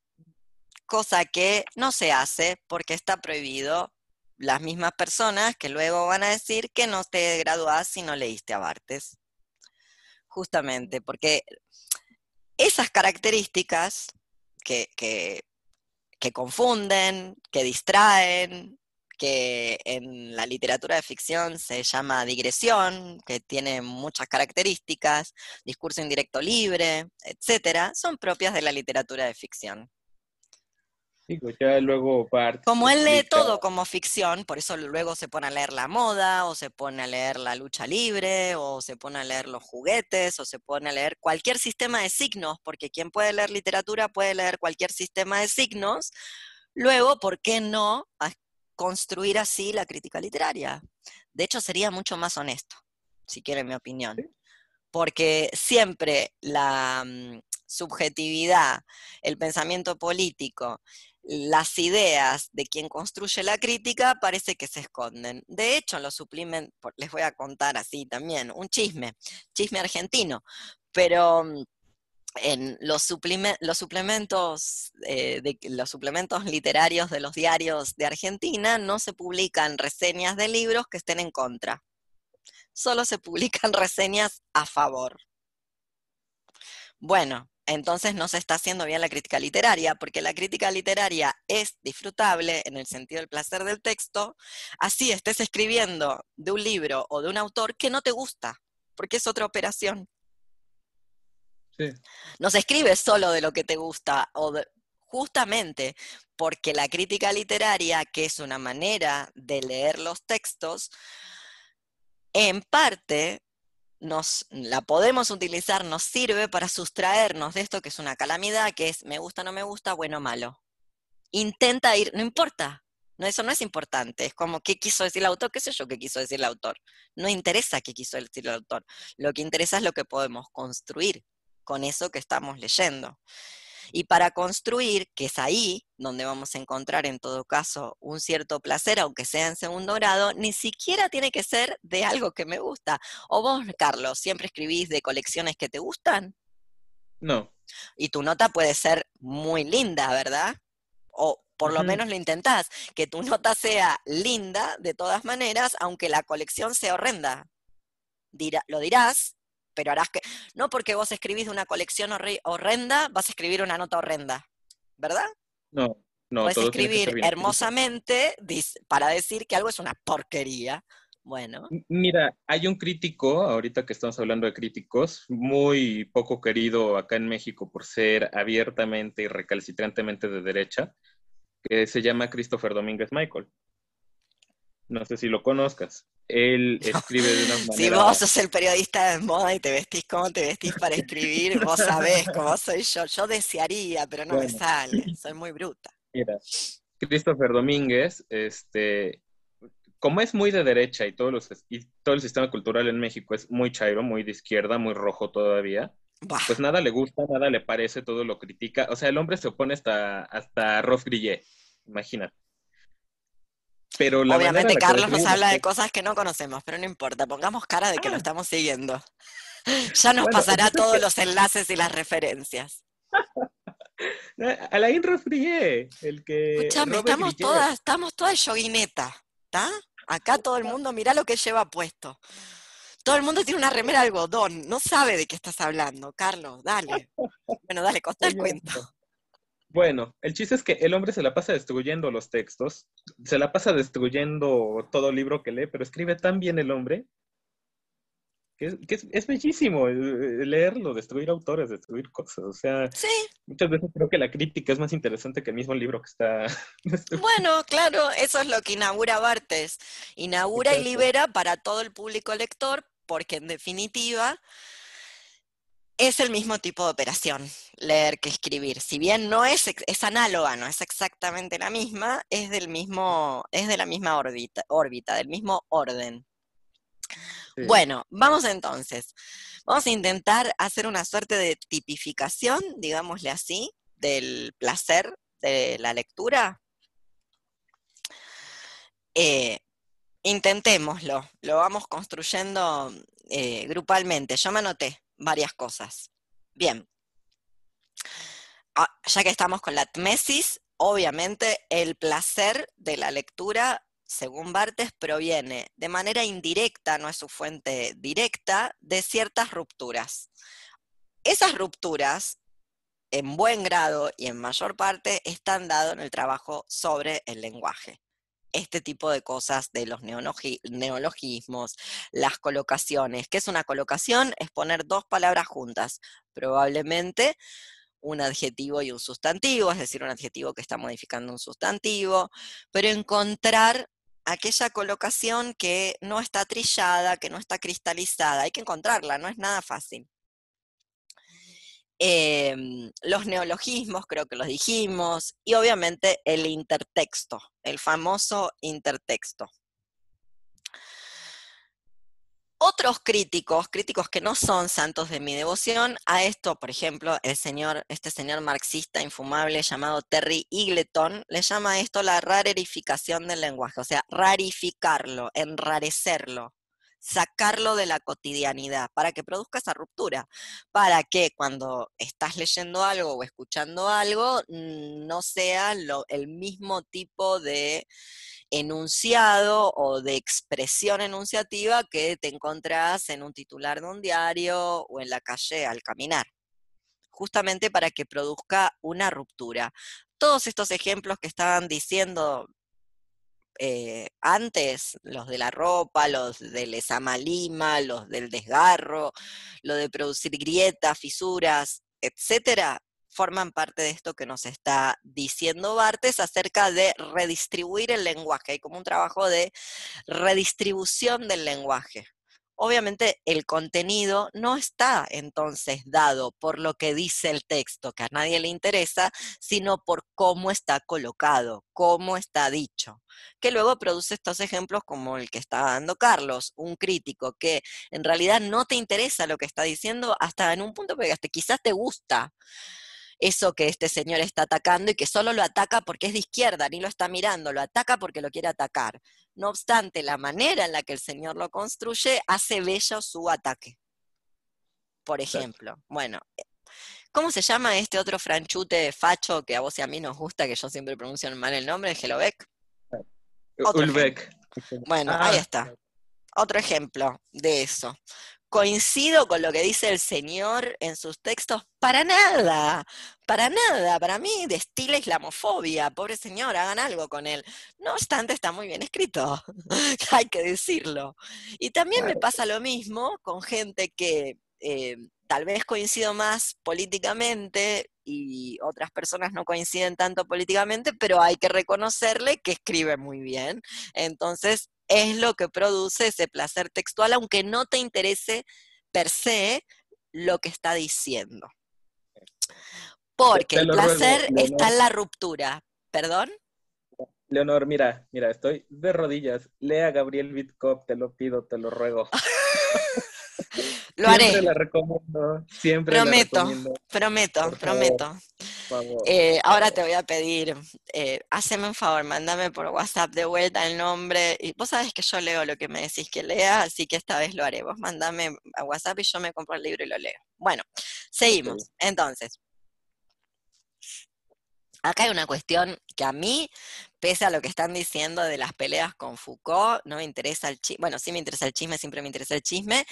cosa que no se hace porque está prohibido las mismas personas que luego van a decir que no te graduás si no leíste a Bartes. Justamente, porque esas características que, que, que confunden, que distraen, que en la literatura de ficción se llama digresión, que tiene muchas características, discurso indirecto libre, etcétera, son propias de la literatura de ficción. ya luego Como él lee todo como ficción, por eso luego se pone a leer la moda, o se pone a leer la lucha libre, o se pone a leer los juguetes, o se pone a leer cualquier sistema de signos, porque quien puede leer literatura puede leer cualquier sistema de signos. Luego, ¿por qué no construir así la crítica literaria. De hecho, sería mucho más honesto, si quieren mi opinión. Porque siempre la mm, subjetividad, el pensamiento político, las ideas de quien construye la crítica parece que se esconden. De hecho, los suplementos, les voy a contar así también, un chisme, chisme argentino, pero mm, en los, los suplementos, eh, los suplementos literarios de los diarios de Argentina no se publican reseñas de libros que estén en contra. Solo se publican reseñas a favor. Bueno, entonces no se está haciendo bien la crítica literaria, porque la crítica literaria es disfrutable en el sentido del placer del texto, así estés escribiendo de un libro o de un autor que no te gusta, porque es otra operación. No se escribe solo de lo que te gusta, o justamente porque la crítica literaria, que es una manera de leer los textos, en parte nos, la podemos utilizar, nos sirve para sustraernos de esto que es una calamidad, que es me gusta, no me gusta, bueno, malo. Intenta ir, no importa, no, eso no es importante, es como qué quiso decir el autor, qué sé yo qué quiso decir el autor. No interesa qué quiso decir el autor, lo que interesa es lo que podemos construir con eso que estamos leyendo. Y para construir, que es ahí donde vamos a encontrar en todo caso un cierto placer, aunque sea en segundo grado, ni siquiera tiene que ser de algo que me gusta. O vos, Carlos, siempre escribís de colecciones que te gustan. No. Y tu nota puede ser muy linda, ¿verdad? O por lo menos lo intentás, que tu nota sea linda de todas maneras, aunque la colección sea horrenda. lo dirás, pero harás que, no porque vos escribís de una colección horrenda, vas a escribir una nota horrenda, ¿verdad? No, no. Puedes escribir hermosamente para decir que algo es una porquería. Bueno. Mira, hay un crítico, ahorita que estamos hablando de críticos, muy poco querido acá en México por ser abiertamente y recalcitrantemente de derecha, que se llama Christopher Domínguez Michael. No sé si lo conozcas. Él escribe de una manera... Si vos sos el periodista de moda y te vestís como te vestís para escribir, vos sabés cómo soy yo. Yo desearía, pero no me sale. Soy muy bruta. Mira, Christopher Domínguez, este, como es muy de derecha y, todos los, y todo el sistema cultural en México es muy chairo, muy de izquierda, muy rojo todavía, pues nada le gusta, nada le parece, todo lo critica. O sea, el hombre se opone hasta, hasta Ross Grillet, imagínate. Pero Obviamente Carlos nos habla de cosas que no conocemos, pero no importa, pongamos cara de que lo ah. estamos siguiendo. Ya nos pasará todos los enlaces y las referencias. Alain Rofrié, el que. Escuchame, estamos todas, estamos todas yoguineta, ¿está? Acá todo el mundo, mira lo que lleva puesto. Todo el mundo tiene una remera de algodón, no sabe de qué estás hablando, Carlos, dale. Bueno, dale, costa el cuento. Bueno, el chiste es que el hombre se la pasa destruyendo los textos, se la pasa destruyendo todo libro que lee, pero escribe tan bien el hombre que es, bellísimo leerlo, destruir autores, destruir cosas. O sea, muchas veces creo que la crítica es más interesante que el mismo libro que está. bueno, claro, eso es lo que inaugura Bartes. Inaugura y libera para todo el público lector, porque en definitiva es el mismo tipo de operación, leer que escribir. Si bien no es, es análoga, no es exactamente la misma, es del mismo, es de la misma órbita, órbita del mismo orden. Bueno, vamos entonces. Vamos a intentar hacer una suerte de tipificación, digámosle así, del placer de la lectura. Eh, intentémoslo, lo vamos construyendo eh, grupalmente. Yo me anoté varias cosas. Bien. Ah, ya que estamos con la tmesis, obviamente el placer de la lectura, según Bartes, proviene de manera indirecta, no es su fuente directa, de ciertas rupturas. Esas rupturas, en buen grado y en mayor parte, están dadas en el trabajo sobre el lenguaje este tipo de cosas de los neologismos, las colocaciones. ¿Qué es una colocación? Es poner dos palabras juntas, probablemente un adjetivo y un sustantivo, es decir, un adjetivo que está modificando un sustantivo, pero encontrar aquella colocación que no está trillada, que no está cristalizada, hay que encontrarla, no es nada fácil. Em, los neologismos, creo que los dijimos, y obviamente el intertexto, el famoso intertexto. Otros críticos, críticos que no son santos de mi devoción, a esto, por ejemplo, el señor, este señor marxista infumable llamado Terry Eagleton, le llama a esto la rarificación del lenguaje, o sea, rarificarlo, enrarecerlo sacarlo de la cotidianidad, para que produzca esa ruptura, para que cuando estás leyendo algo o escuchando algo, mm, no sea el mismo tipo de enunciado o de expresión enunciativa que te encontrás en un titular de un diario o en la calle al caminar justamente para que produzca una ruptura. Todos estos ejemplos que estaban diciendo eh, antes, los de la ropa, los del esamalima, los del desgarro, lo de producir grietas, fisuras, etcétera, forman parte de esto que nos está diciendo Bartes acerca de redistribuir el lenguaje. Hay como un trabajo de redistribución del lenguaje. Obviamente el contenido no está entonces dado por lo que dice el texto, que a nadie le interesa, sino por cómo está colocado, cómo está dicho, que luego produce estos ejemplos como el que está dando Carlos, un crítico que en realidad no te interesa lo que está diciendo hasta en un punto que quizás te gusta, eso que este señor está atacando y que solo lo ataca porque es de izquierda, ni lo está mirando, lo ataca porque lo quiere atacar. No obstante, la manera en la que el señor lo construye hace bello su ataque. Por ejemplo, bueno, ¿cómo se llama este otro franchute facho que a vos y a mí nos gusta, que yo siempre pronuncio mal el nombre, Gelovec? Ulbeck. Bueno, ahí ah. está. Otro ejemplo de eso coincido con lo que dice el Señor en sus textos, para nada, para nada, para mí destila islamofobia, pobre Señor, hagan algo con él. No obstante, está muy bien escrito, hay que decirlo. Y también me pasa lo mismo con gente que eh, tal vez coincido más políticamente y otras personas no coinciden tanto políticamente, pero hay que reconocerle que escribe muy bien. Entonces, es lo que produce ese placer textual, aunque no te interese per se lo que está diciendo. Porque el placer está en la ruptura. ¿Perdón? Leonor, mira, mira, estoy de rodillas. Lea Gabriel Vitkop, te lo pido, te lo ruego. Lo haré. Siempre la recomiendo, siempre prometo, la recomiendo. Prometo, prometo. Eh, ahora te voy a pedir, eh, haceme un favor, mándame por WhatsApp de vuelta el nombre. Y vos sabés que yo leo lo que me decís que lea, así que esta vez lo haré. Vos mandame a WhatsApp y yo me compro el libro y lo leo. Bueno, seguimos. Entonces, acá hay una cuestión que a mí, pese a lo que están diciendo de las peleas con Foucault, no me interesa el chisme. Bueno, sí me interesa el chisme, siempre me interesa el chisme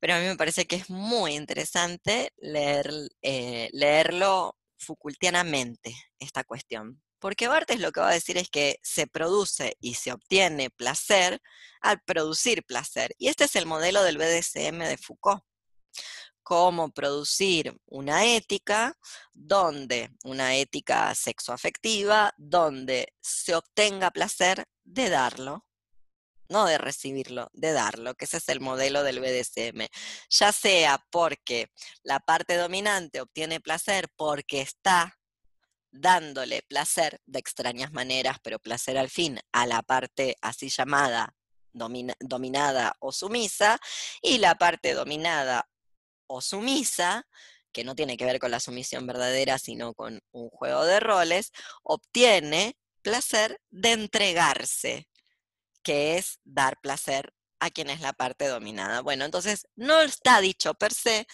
pero a mí me parece que es muy interesante leer, eh, leerlo Foucaultianamente, esta cuestión. Porque Barthes lo que va a decir es que se produce y se obtiene placer al producir placer. Y este es el modelo del BDSM de Foucault. Cómo producir una ética, donde, una ética sexoafectiva, donde se obtenga placer de darlo no de recibirlo, de darlo, que ese es el modelo del BDSM. Ya sea porque la parte dominante obtiene placer porque está dándole placer de extrañas maneras, pero placer al fin a la parte así llamada dominada o sumisa, y la parte dominada o sumisa, que no tiene que ver con la sumisión verdadera, sino con un juego de roles, obtiene placer de entregarse, que es dar placer a quien es la parte dominada. Bueno, entonces no está dicho per se,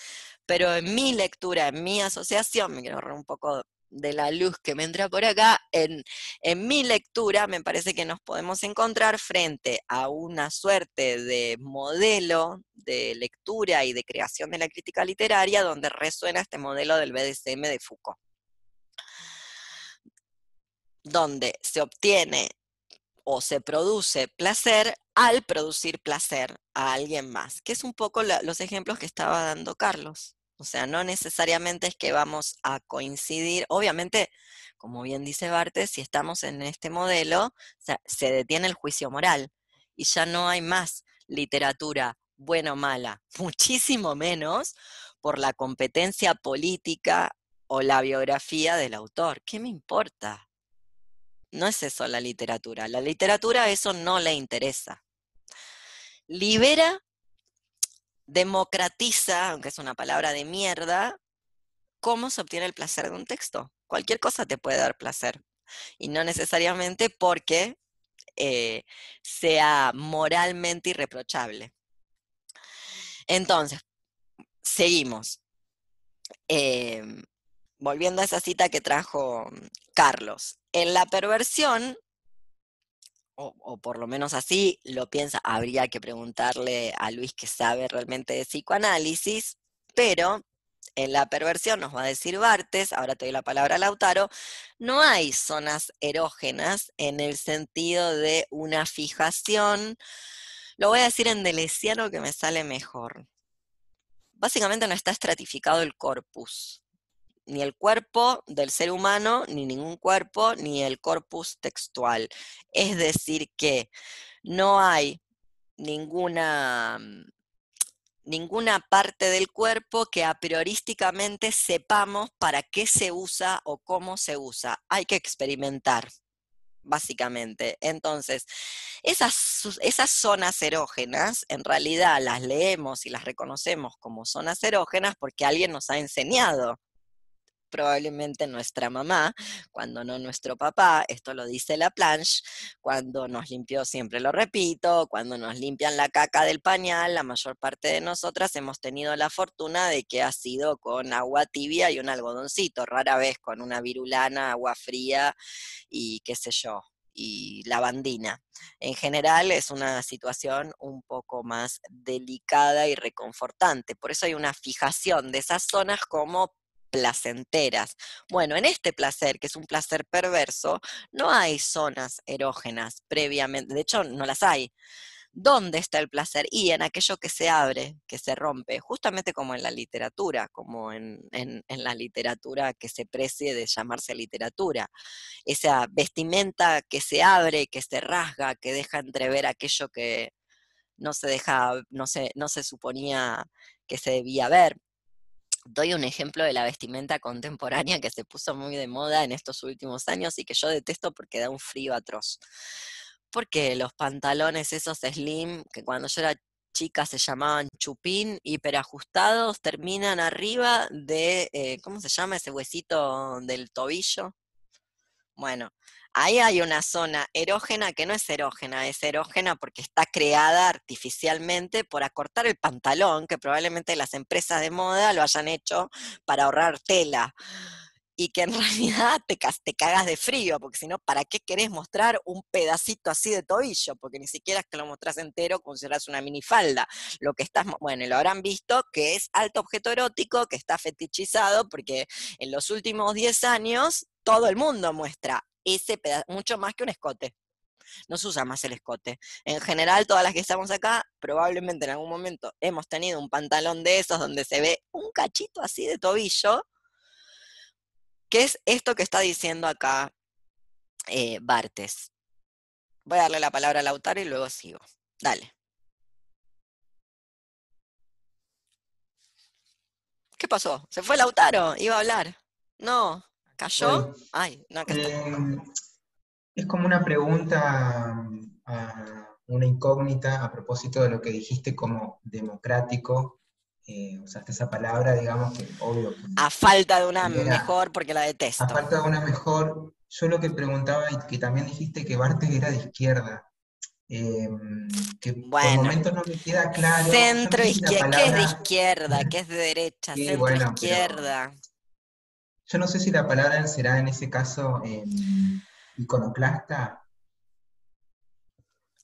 pero en mi lectura, en mi asociación, me quiero ahorrar un poco de la luz que me entra por acá, en, en, mi lectura me parece que nos podemos encontrar frente a una suerte de modelo de lectura y de creación de la crítica literaria donde resuena este modelo del BDSM de Foucault, donde se obtiene o se produce placer al producir placer a alguien más, que es un poco los ejemplos que estaba dando Carlos. O sea, no necesariamente es que vamos a coincidir, obviamente, como bien dice Bartes, si estamos en este modelo, se detiene el juicio moral y ya no hay más literatura buena o mala, muchísimo menos por la competencia política o la biografía del autor. ¿Qué me importa? No es eso la literatura. La literatura eso no le interesa libera, democratiza, aunque es una palabra de mierda, cómo se obtiene el placer de un texto. Cualquier cosa te puede dar placer. Y no necesariamente porque eh, sea moralmente irreprochable. Entonces, seguimos. Em, volviendo a esa cita que trajo Carlos. En la perversión, o, por lo menos así lo piensa, habría que preguntarle a Luis que sabe realmente de psicoanálisis, pero en la perversión nos va a decir Bartes, ahora te doy la palabra a Lautaro, no hay zonas erógenas en el sentido de una fijación, lo voy a decir en delesiano que me sale mejor. Básicamente no está estratificado el corpus ni el cuerpo del ser humano, ni ningún cuerpo, ni el corpus textual. Es decir, que no hay ninguna, mm, ninguna parte del cuerpo que a priorísticamente sepamos para qué se usa o cómo se usa. Hay que experimentar básicamente. Entonces, esas, esas zonas erógenas, en realidad las leemos y las reconocemos como zonas erógenas porque alguien nos ha enseñado probablemente nuestra mamá, cuando no nuestro papá, esto lo dice la planche, cuando nos limpió, siempre lo repito, cuando nos limpian la caca del pañal, la mayor parte de nosotras hemos tenido la fortuna de que ha sido con agua tibia y un algodoncito, rara vez con una virulana, agua fría y qué sé yo, y lavandina. En general es una situación un poco más delicada y reconfortante. Por eso hay una fijación de esas zonas como placenteras. Bueno, en este placer, que es un placer perverso, no hay zonas erógenas previamente, de hecho no las hay. ¿Dónde está el placer? Y en aquello que se abre, que se rompe, justamente como en la literatura, como en, la literatura que se precie de llamarse literatura. Esa vestimenta que se abre, que se rasga, que deja entrever aquello que no se deja, no se, no se suponía que se debía ver doy un ejemplo de la vestimenta contemporánea que se puso muy de moda en estos últimos años y que yo detesto porque da un frío atroz. Porque los pantalones esos slim, que cuando yo era chica se llamaban chupín, hiperajustados, terminan arriba de, eh, ¿cómo se llama ese huesito del tobillo? Bueno, ahí hay una zona erógena que no es erógena, es erógena porque está creada artificialmente por acortar el pantalón, que probablemente las empresas de moda lo hayan hecho para ahorrar tela. Y que en realidad te, cagas de frío, porque si no, ¿para qué querés mostrar un pedacito así de tobillo? Porque ni siquiera es que lo mostrás entero si una minifalda. Lo que estás, bueno, lo habrán visto que es alto objeto erótico, que está fetichizado, porque en los últimos 10 años todo el mundo muestra ese pedazo, mucho más que un escote. No se usa más el escote. En general, todas las que estamos acá, probablemente en algún momento hemos tenido un pantalón de esos donde se ve un cachito así de tobillo, que es esto que está diciendo acá eh, Bartes. Voy a darle la palabra a Lautaro y luego sigo. Dale. ¿Qué pasó? ¿Se fue Lautaro? Iba a hablar. No. ¿Cayó? Ay, no, eh, es como una pregunta, una incógnita a propósito de lo que dijiste como democrático. Eh, usaste esa palabra, digamos que obvio. a falta de una mejor, porque la detesto. A falta de una mejor, yo lo que preguntaba y que también dijiste que Bartes era de izquierda. eh, que por Bueno. momentos no me queda claro. No Centro izquierda, ¿qué es de izquierda? ¿Qué es de derecha? Sí, Centro bueno, izquierda. Yo no sé si la palabra será en ese caso eh, iconoclasta,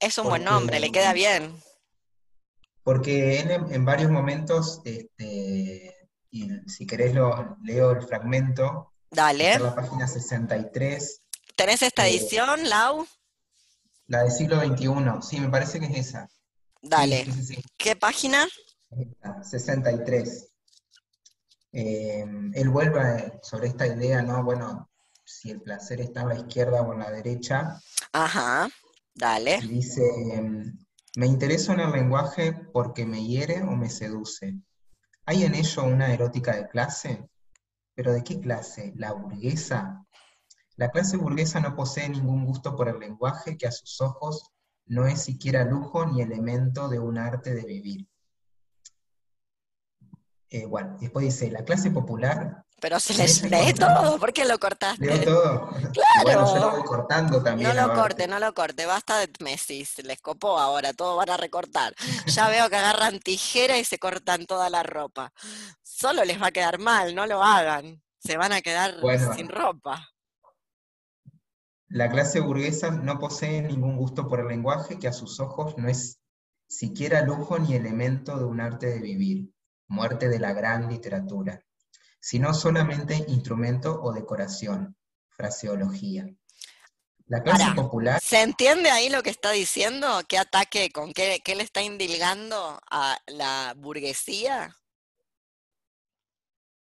Es un buen nombre, le queda bien. porque en, en varios momentos, este, y si querés lo leo el fragmento, Dale. en la página 63, ¿Tenés esta Eh, edición, Lau? la del siglo XXI, sí, me parece que es esa. Dale. sí, sí, sí. ¿Qué página? Esta, 63. Eh, él vuelve a- sobre esta idea, ¿no? Bueno, si el placer está a la izquierda o en la derecha, Ajá. Dale. y dice, me interesa en el lenguaje porque me hiere o me seduce. ¿Hay en ello una erótica de clase? ¿Pero de qué clase? ¿La burguesa? La clase burguesa no posee ningún gusto por el lenguaje que a sus ojos no es siquiera lujo ni elemento de un arte de vivir. Eh, bueno, después dice, la clase popular, Pero se en le ella lee todo, ¿por qué lo cortaste? leo todo. Y bueno, yo lo voy cortando también. No lo corte, no lo corte, basta de Messi, se les copó ahora, todo van a recortar. Ya veo que agarran tijera y se cortan toda la ropa. Solo les va a quedar mal, no lo hagan. Se van a quedar Bueno. sin ropa. La clase burguesa no posee ningún gusto por el lenguaje que a sus ojos no es siquiera lujo ni elemento de un arte de vivir, muerte de la gran literatura, sino solamente instrumento o decoración, fraseología. La clase popular, ¿Se entiende ahí lo que está diciendo? ¿Qué ataque, con qué, qué le está indilgando a la burguesía?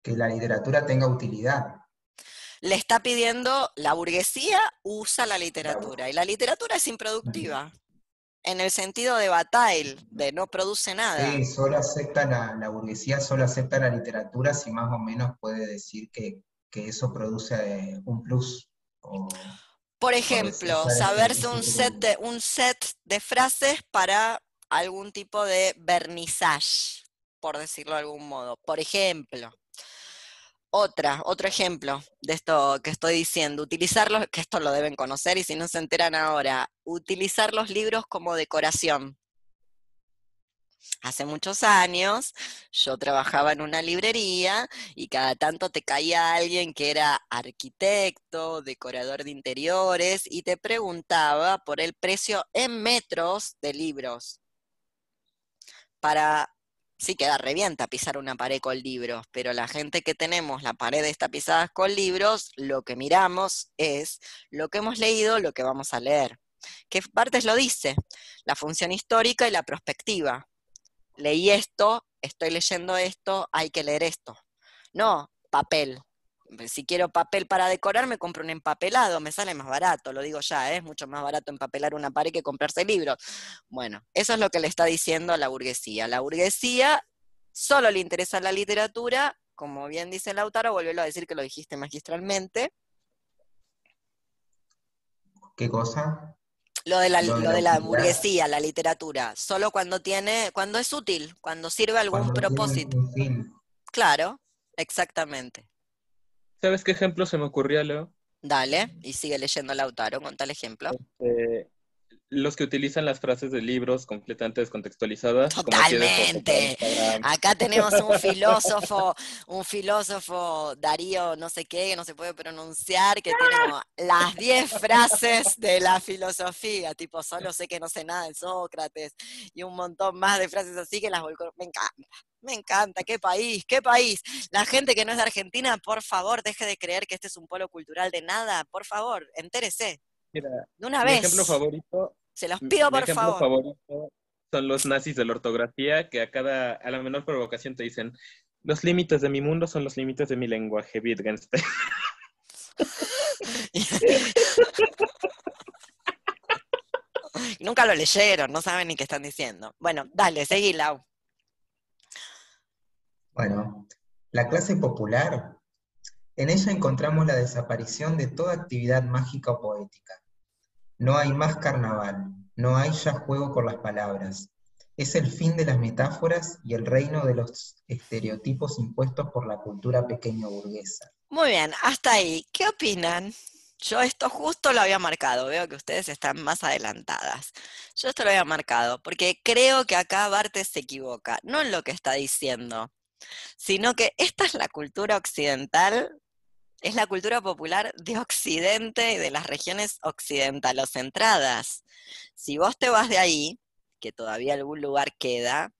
que la literatura tenga utilidad. Le está pidiendo, la burguesía usa la literatura y la literatura es improductiva. En el sentido de Bataille, de no produce nada. Sí, solo acepta la, la burguesía, solo acepta la literatura si más o menos puede decir que, que eso produce eh, un plus. o- Por ejemplo, saberse un set, de- de, un set de frases para algún tipo de vernissage, por decirlo de algún modo. Por ejemplo, otra, otro ejemplo de esto que estoy diciendo, utilizarlos, que esto lo deben conocer y si no se enteran ahora, utilizar los libros como decoración. Hace muchos años yo trabajaba en una librería y cada tanto te caía alguien que era arquitecto, decorador de interiores y te preguntaba por el precio en metros de libros. Para, sí queda revienta pisar una pared con libros, pero la gente que tenemos la pared está pisadas con libros, lo que miramos es lo que hemos leído, lo que vamos a leer. ¿Qué partes lo dice? La función histórica y la prospectiva leí esto, estoy leyendo esto, hay que leer esto. No, papel. Si quiero papel para decorar, me compro un empapelado, me sale más barato, lo digo ya, ¿eh? es mucho más barato empapelar una pared que comprarse libros. Bueno, eso es lo que le está diciendo a la burguesía. La burguesía solo le interesa la literatura, como bien dice Lautaro, volvió a decir que lo dijiste magistralmente, ¿Qué cosa? Lo de la, Lo de lo la de la utilidad. burguesía, la literatura, solo cuando tiene, cuando es útil, cuando sirve algún Cuando propósito. Claro, exactamente. ¿Sabes qué ejemplo se me ocurrió, Leo? Dale, y sigue leyendo Lautaro con tal ejemplo. Eh, los que utilizan las frases de libros completamente descontextualizadas. Totalmente. Acá tenemos un filósofo, un filósofo, Darío no sé qué, que no se puede pronunciar, que tiene como las 10 frases de la filosofía, tipo, solo sé que no sé nada de Sócrates, y un montón más de frases así que las volcó. Me encanta, me encanta, qué país, qué país. La gente que no es de Argentina, por favor, deje de creer que este es un polo cultural de nada, por favor, entérese, Mira, de una mi vez. ejemplo favorito Se los pido, mi por ejemplo favor. favorito son los nazis de la ortografía que a cada, a la menor provocación te dicen, los límites de mi mundo son los límites de mi lenguaje, Wittgenstein. Nunca lo leyeron, no saben ni qué están diciendo. Bueno, dale, seguí, Lau. Bueno, la clase popular, en ella encontramos la desaparición de toda actividad mágica o poética. No hay más carnaval, no hay ya juego con las palabras. Es el fin de las metáforas y el reino de los estereotipos impuestos por la cultura pequeño burguesa. Muy bien, hasta ahí. ¿Qué opinan? Yo esto justo lo había marcado, veo que ustedes están más adelantadas. Yo esto lo había marcado porque creo que acá Bartes se equivoca, no en lo que está diciendo, sino que esta es la cultura occidental, es la cultura popular de Occidente y de las regiones occidentalocentradas. Si vos te vas de ahí, que todavía algún lugar queda,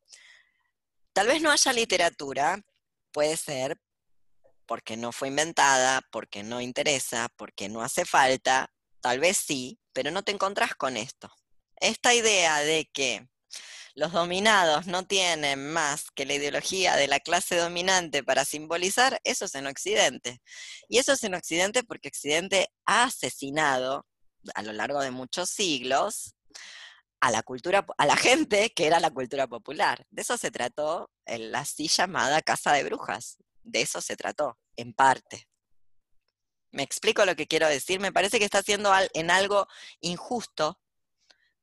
tal vez no haya literatura, puede ser, porque no fue inventada, porque no interesa, porque no hace falta, tal vez sí, pero no te encontrás con esto. Esta idea de que los dominados no tienen más que la ideología de la clase dominante para simbolizar, eso es en Occidente. Y eso es en Occidente porque Occidente ha asesinado a lo largo de muchos siglos a la cultura, a la gente que era la cultura popular. De eso se trató en la así llamada Casa de Brujas. De eso se trató, en parte. ¿Me explico lo que quiero decir? Me parece que está haciendo en algo injusto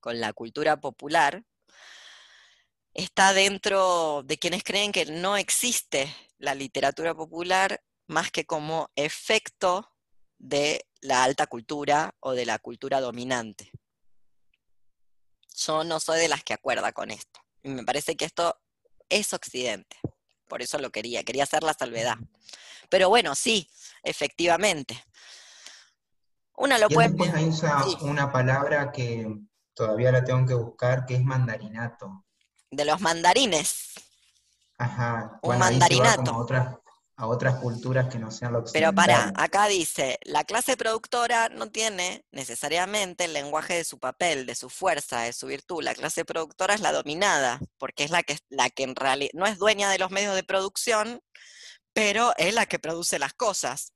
con la cultura popular. Está dentro de quienes creen que no existe la literatura popular más que como efecto de la alta cultura o de la cultura dominante. Yo no soy de las que acuerda con esto. Y me parece que esto es Occidente por eso lo quería, quería hacer la salvedad. Pero bueno, sí, efectivamente. Una lo puede... Ahí usa una palabra que todavía la tengo que buscar, que es mandarinato. De los mandarines. Ajá. Un mandarinato a otras culturas que no sean lo Pero para, acá dice, la clase productora no tiene necesariamente el lenguaje de su papel, de su fuerza, de su virtud. La clase productora es la dominada, porque es la que, la que en realidad no es dueña de los medios de producción, pero es la que produce las cosas.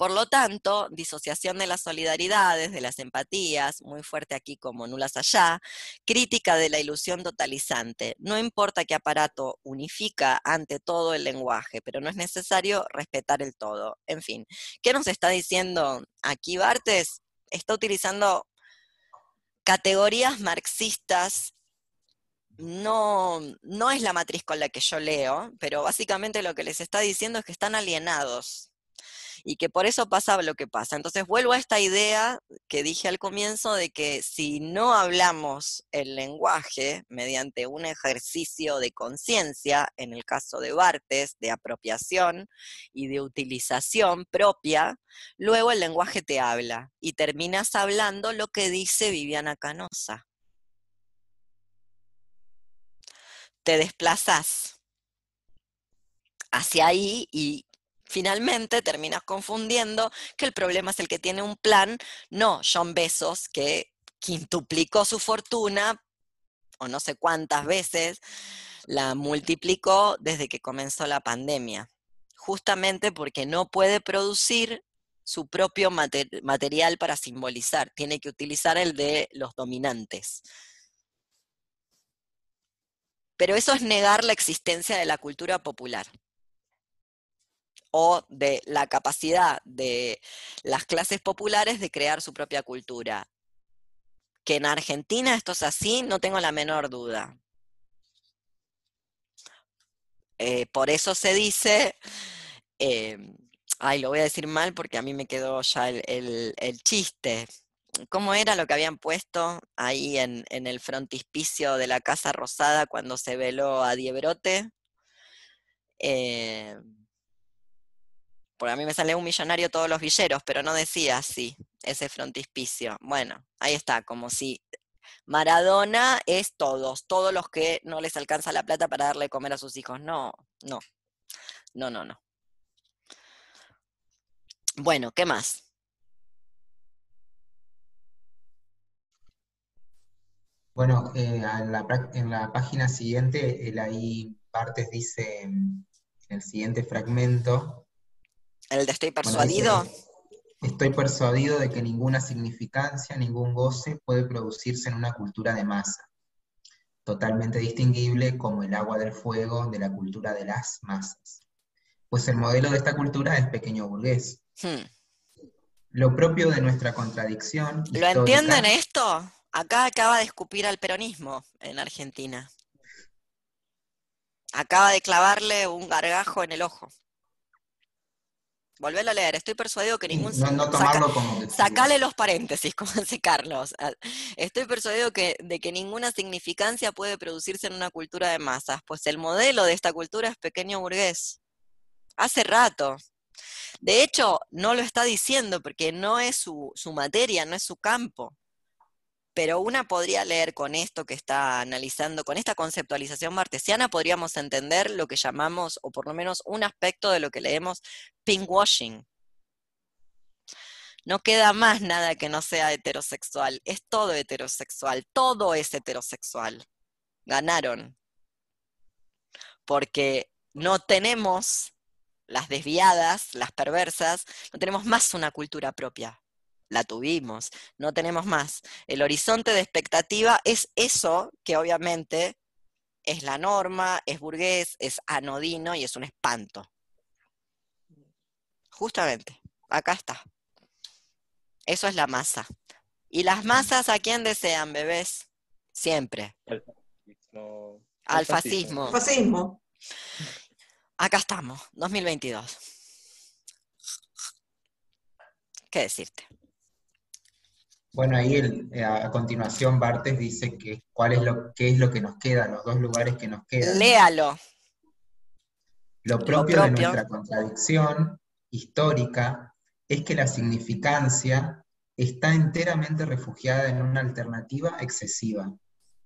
Por lo tanto, disociación de las solidaridades, de las empatías, muy fuerte aquí como nulas allá, crítica de la ilusión totalizante. No importa qué aparato unifica ante todo el lenguaje, pero no es necesario respetar el todo. En fin, ¿qué nos está diciendo aquí Bartes? Está utilizando categorías marxistas no, no es la matriz con la que yo leo, pero básicamente lo que les está diciendo es que están alienados y que por eso pasa lo que pasa. Entonces vuelvo a esta idea que dije al comienzo de que si no hablamos el lenguaje mediante un ejercicio de conciencia, en el caso de Bartes, de apropiación y de utilización propia, luego el lenguaje te habla y terminas hablando lo que dice Viviana Canosa. Te desplazas hacia ahí y finalmente terminas confundiendo que el problema es el que tiene un plan, no John Besos, que quintuplicó su fortuna, o no sé cuántas veces, la multiplicó desde que comenzó la pandemia, justamente porque no puede producir su propio material para simbolizar, tiene que utilizar el de los dominantes. Pero eso es negar la existencia de la cultura popular o de la capacidad de las clases populares de crear su propia cultura. Que en Argentina esto es así, no tengo la menor duda. Eh, por eso se dice, eh, ay, lo voy a decir mal porque a mí me quedó ya el, chiste. ¿Cómo era lo que habían puesto ahí en, el frontispicio de la Casa Rosada cuando se veló a Diebrote? Eh, porque a mí me sale un millonario todos los villeros, pero no decía así, ese frontispicio. Bueno, ahí está, como si Maradona es todos, todos los que no les alcanza la plata para darle comer a sus hijos. No, no, no, no, no. Bueno, ¿qué más? Bueno, eh, en, la, página siguiente, el ahí Partes dice en el siguiente fragmento, ¿El de estoy persuadido? estoy persuadido de que ninguna significancia, ningún goce puede producirse en una cultura de masa, totalmente distinguible como el agua del fuego de la cultura de las masas. Pues el modelo de esta cultura es pequeño burgués. Hmm. Lo propio de nuestra contradicción. ¿Lo entienden esto? Acá acaba de escupir al peronismo en Argentina. Acaba de clavarle un gargajo en el ojo. Volvelo a leer. Estoy persuadido que ningún... No, no saca- tomarlo como Sacale los paréntesis, como dice Carlos. Ah, Estoy persuadido que, de que ninguna significancia puede producirse en una cultura de masas, pues el modelo de esta cultura es pequeño burgués. Hace rato. De hecho, no lo está diciendo porque no es su, su materia, no es su campo. Pero una podría leer con esto que está analizando, con esta conceptualización martesiana, podríamos entender lo que llamamos, o por lo menos un aspecto de lo que leemos, pinkwashing. No queda más nada que no sea heterosexual. Es todo heterosexual. Todo es heterosexual. Ganaron. Porque no tenemos las desviadas, las perversas, no tenemos más una cultura propia. La tuvimos, no tenemos más. El horizonte de expectativa es eso que obviamente es la norma, es burgués, es anodino y es un espanto. Justamente, acá está. Eso es la masa. ¿Y las masas a quién desean, bebés? Siempre. No, Al fascismo. Fascismo. Acá estamos, 2022. ¿Qué decirte? Bueno, ahí el- eh, a continuación Bartes dice que cuál es lo, qué es lo que nos queda, los dos lugares que nos quedan. Léalo. Lo propio, de propio. nuestra contradicción histórica es que la significancia está enteramente refugiada en una alternativa excesiva,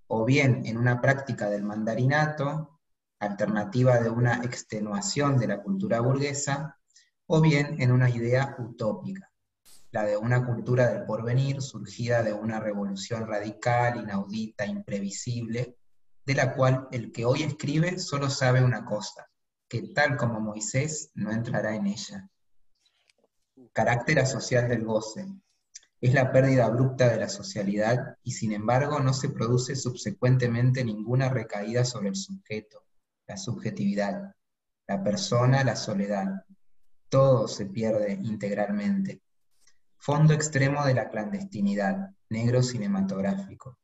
o bien en una práctica del mandarinato, alternativa de una extenuación de la cultura burguesa, o bien en una idea utópica, la de una cultura del porvenir surgida de una revolución radical, inaudita, imprevisible, de la cual el que hoy escribe solo sabe una cosa, que tal como Moisés no entrará en ella. Carácter asocial del goce. Es la pérdida abrupta de la socialidad y sin embargo no se produce subsecuentemente ninguna recaída sobre el sujeto, la subjetividad, la persona, la soledad. Todo se pierde integralmente. Fondo extremo de la clandestinidad, negro cinematográfico.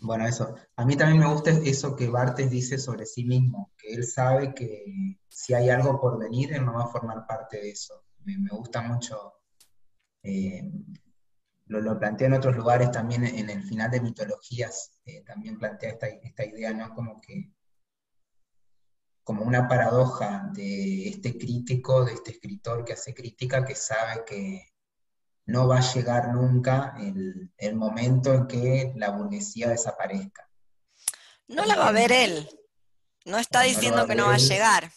Bueno, eso. A mí también me gusta eso que Bartes dice sobre sí mismo, que él sabe que si hay algo por venir, él no va a formar parte de eso. Me, me gusta mucho. eh, lo, lo plantea en otros lugares también, en el final de Mitologías, eh, también plantea esta, esta idea, ¿no? Como que, como una paradoja de este crítico, de este escritor que hace crítica, que sabe que no va a llegar nunca el, el momento en que la burguesía desaparezca. No la va a ver él. No está No diciendo que no va a llegar.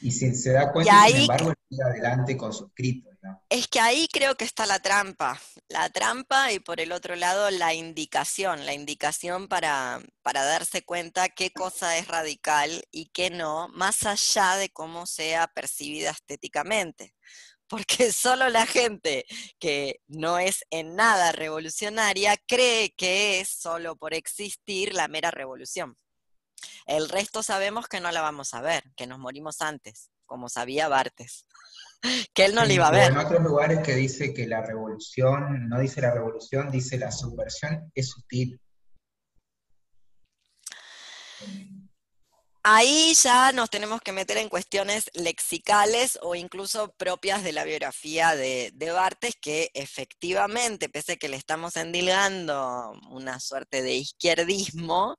Y si se da Y cuenta, ahí sin embargo, él sigue adelante con su escrito. Es que ahí creo que está la trampa. La trampa y por el otro lado la indicación, la indicación para, para darse cuenta qué cosa es radical y qué no, más allá de cómo sea percibida estéticamente. Porque solo la gente que no es en nada revolucionaria cree que es solo por existir la mera revolución. El resto sabemos que no la vamos a ver, que nos morimos antes, como sabía Bartes, que él no Sí, la iba a ver. en otros lugares que dice que la revolución, no dice la revolución, dice la subversión, es sutil. Ahí ya nos tenemos que meter en cuestiones lexicales o incluso propias de la biografía de, de Bartes, que efectivamente, pese a que le estamos endilgando una suerte de izquierdismo,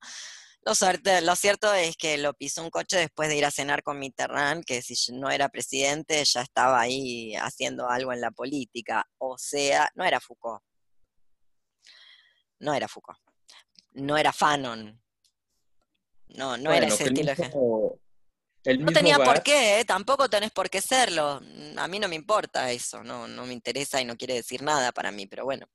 lo, suerte- lo cierto es que lo pisó un coche después de ir a cenar con Mitterrand, que si no era presidente ya estaba ahí haciendo algo en la política. O sea, no era Foucault. No era Foucault. No era Fanon. No, no era ese estilo de No tenía por qué, ¿eh? tampoco tenés por qué serlo. A mí no me importa eso, no, no me interesa y no quiere decir nada para mí, pero bueno.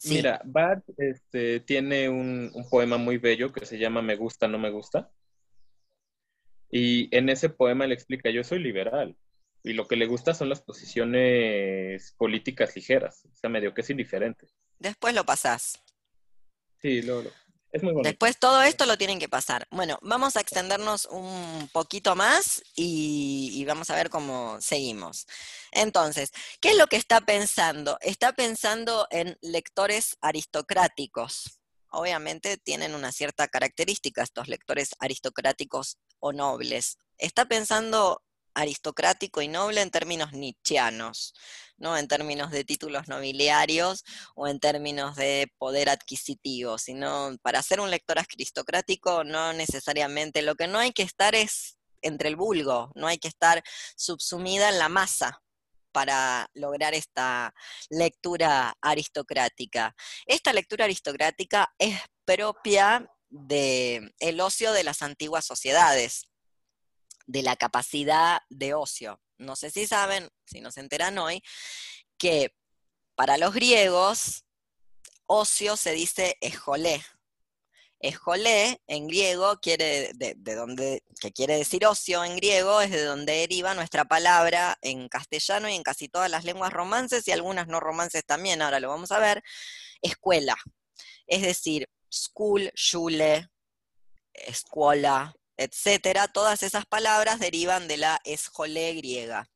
Sí. Mira, Barth este, tiene un, un poema muy bello que se llama Me gusta, no me gusta. Y en ese poema le explica, yo soy liberal. Y lo que le gusta son las posiciones políticas ligeras. O sea, medio que es indiferente. Después lo pasás. Sí, lo, lo- Después todo esto lo tienen que pasar. Bueno, vamos a extendernos un poquito más y, y vamos a ver cómo seguimos. Entonces, ¿qué es lo que está pensando? Está pensando en lectores aristocráticos. Obviamente tienen una cierta característica estos lectores aristocráticos o nobles está pensando aristocrático y noble en términos nietzscheanos, no en términos de títulos nobiliarios o en términos de poder adquisitivo, sino para ser un lector aristocrático no necesariamente, lo que no hay que estar es entre el vulgo, no hay que estar subsumida en la masa para lograr esta lectura aristocrática. Esta lectura aristocrática es propia del el ocio de las antiguas sociedades, de la capacidad de ocio. No sé si saben, si nos enteran hoy, que para los griegos, ocio se dice ejolé. Ejolé en griego quiere, de, donde, que quiere decir ocio en griego, es de donde deriva nuestra palabra en castellano y en casi todas las lenguas romances y algunas no romances también, ahora lo vamos a ver, escuela. Es decir, school, shule, escuela, etcétera, todas esas palabras derivan de la esjolé griega.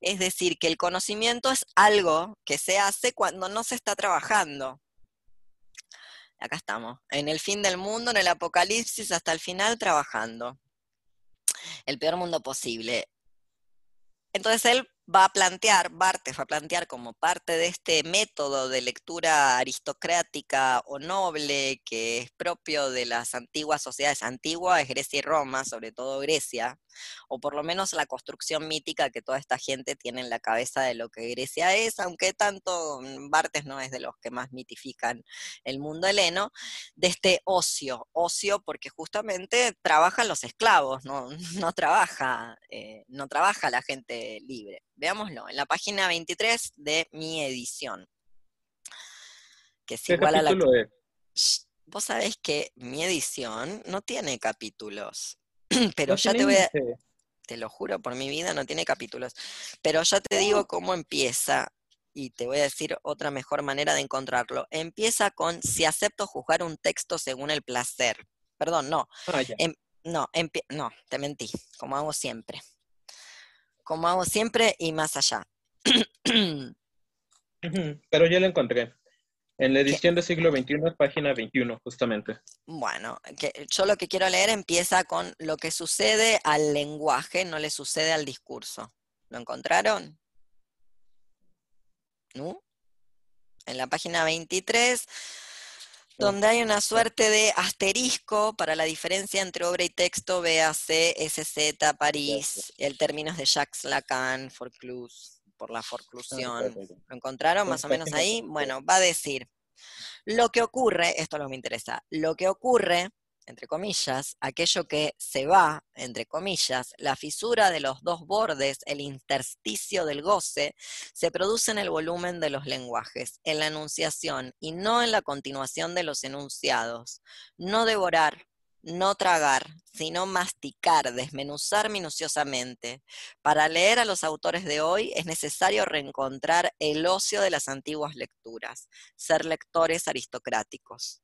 Es decir, que el conocimiento es algo que se hace cuando no se está trabajando. Acá estamos, en el fin del mundo, en el apocalipsis, hasta el final trabajando. El peor mundo posible. Entonces él va a plantear, Bartes va a plantear como parte de este método de lectura aristocrática o noble que es propio de las antiguas sociedades antiguas, Grecia y Roma, sobre todo Grecia, o por lo menos la construcción mítica que toda esta gente tiene en la cabeza de lo que Grecia es, aunque tanto mm, Bartes no es de los que más mitifican el mundo heleno, de este ocio, ocio porque justamente trabajan los esclavos, no, no trabaja, eh, no trabaja la gente libre. Veámoslo, en la página 23 de mi edición. Que es igual a la... Vos sabés que mi edición no tiene capítulos, pero ya te voy a... Te lo juro por mi vida, no tiene capítulos. Pero ya te digo cómo empieza y te voy a decir otra mejor manera de encontrarlo. Empieza con si acepto juzgar un texto según el placer. Perdón, no. Ah, em, no, no, te mentí, como hago siempre como hago siempre y más allá. Pero ya lo encontré. En la edición del siglo XXI, página 21, justamente. Bueno, yo lo que quiero leer empieza con lo que sucede al lenguaje, no le sucede al discurso. ¿Lo encontraron? ¿No? En la página 23 donde hay una suerte de asterisco para la diferencia entre obra y texto, véase SZ, París, el término es de Jacques Lacan, Forcluse, por la forclusión. ¿Lo encontraron más o menos ahí? Bueno, va a decir, lo que ocurre, esto es lo que me interesa, lo que ocurre entre comillas, aquello que se va, entre comillas, la fisura de los dos bordes, el intersticio del goce, se produce en el volumen de los lenguajes, en la enunciación y no en la continuación de los enunciados. No devorar, no tragar, sino masticar, desmenuzar minuciosamente. Para leer a los autores de hoy es necesario reencontrar el ocio de las antiguas lecturas, ser lectores aristocráticos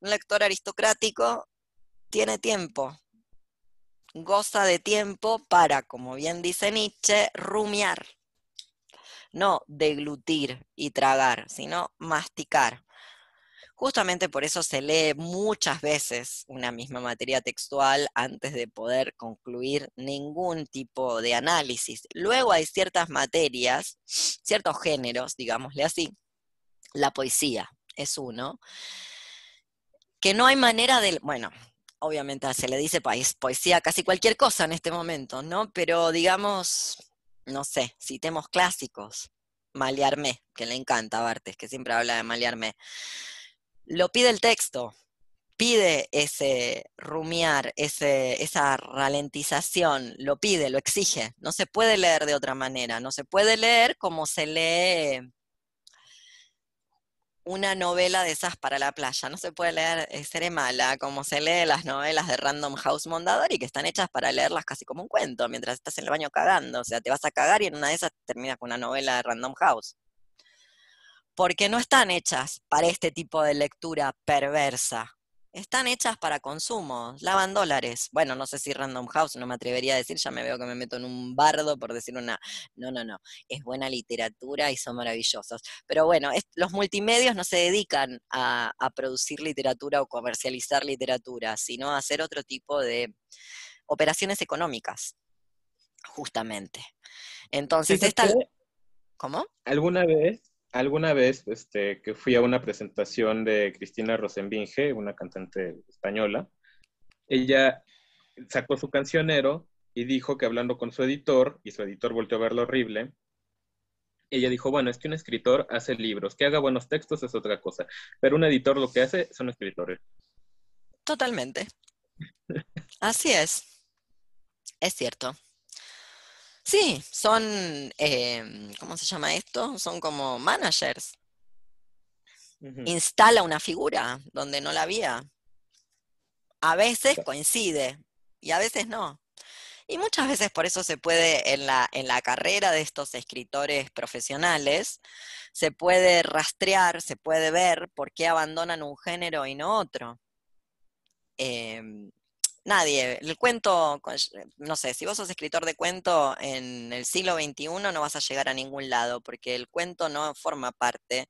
un lector aristocrático tiene tiempo, goza de tiempo para, como bien dice Nietzsche, rumiar, no deglutir y tragar, sino masticar. Justamente por eso se lee muchas veces una misma materia textual antes de poder concluir ningún tipo de análisis. Luego hay ciertas materias, ciertos géneros, digámosle así. La poesía es uno, que no hay manera de, bueno, obviamente se le dice poesía casi cualquier cosa en este momento, ¿no? Pero digamos, no sé, citemos clásicos, Maliarmé, que le encanta a Bartes, que siempre habla de Maliarmé. Lo pide el texto, pide ese rumiar, ese, esa ralentización, lo pide, lo exige. No se puede leer de otra manera, no se puede leer como se lee una novela de esas para la playa. No se puede leer eh, Seré mala, como se lee las novelas de Random House Mondadori, que están hechas para leerlas casi como un cuento, mientras estás en el baño cagando. O sea, te vas a cagar y en una de esas terminas con una novela de Random House. Porque no están hechas para este tipo de lectura perversa están hechas para consumo, lavan dólares. Bueno, no sé si Random House, no me atrevería a decir, ya me veo que me meto en un bardo por decir una, no, no, no, es buena literatura y son maravillosos. Pero bueno, los multimedios no se dedican a, a producir literatura o comercializar literatura, sino a hacer otro tipo de operaciones económicas, justamente. Entonces, esta... ¿Cómo? Alguna vez, alguna vez este, que fui a una presentación de Cristina Rosenbinge, una cantante española, ella sacó su cancionero y dijo que hablando con su editor, y su editor volvió a verlo horrible, ella dijo, bueno, es que un escritor hace libros, que haga buenos textos es otra cosa, pero un editor lo que hace son escritores. Totalmente. Así es. Es cierto. Sí, son, eh, ¿cómo se llama esto? Son como managers. Instala una figura donde no la había. A veces coincide y a veces no. Y muchas veces por eso se puede, en la, en la carrera de estos escritores profesionales, se puede rastrear, se puede ver por qué abandonan un género y no otro. Em, nadie, el cuento, no sé, si vos sos escritor de cuento en el siglo XXI no vas a llegar a ningún lado, porque el cuento no forma parte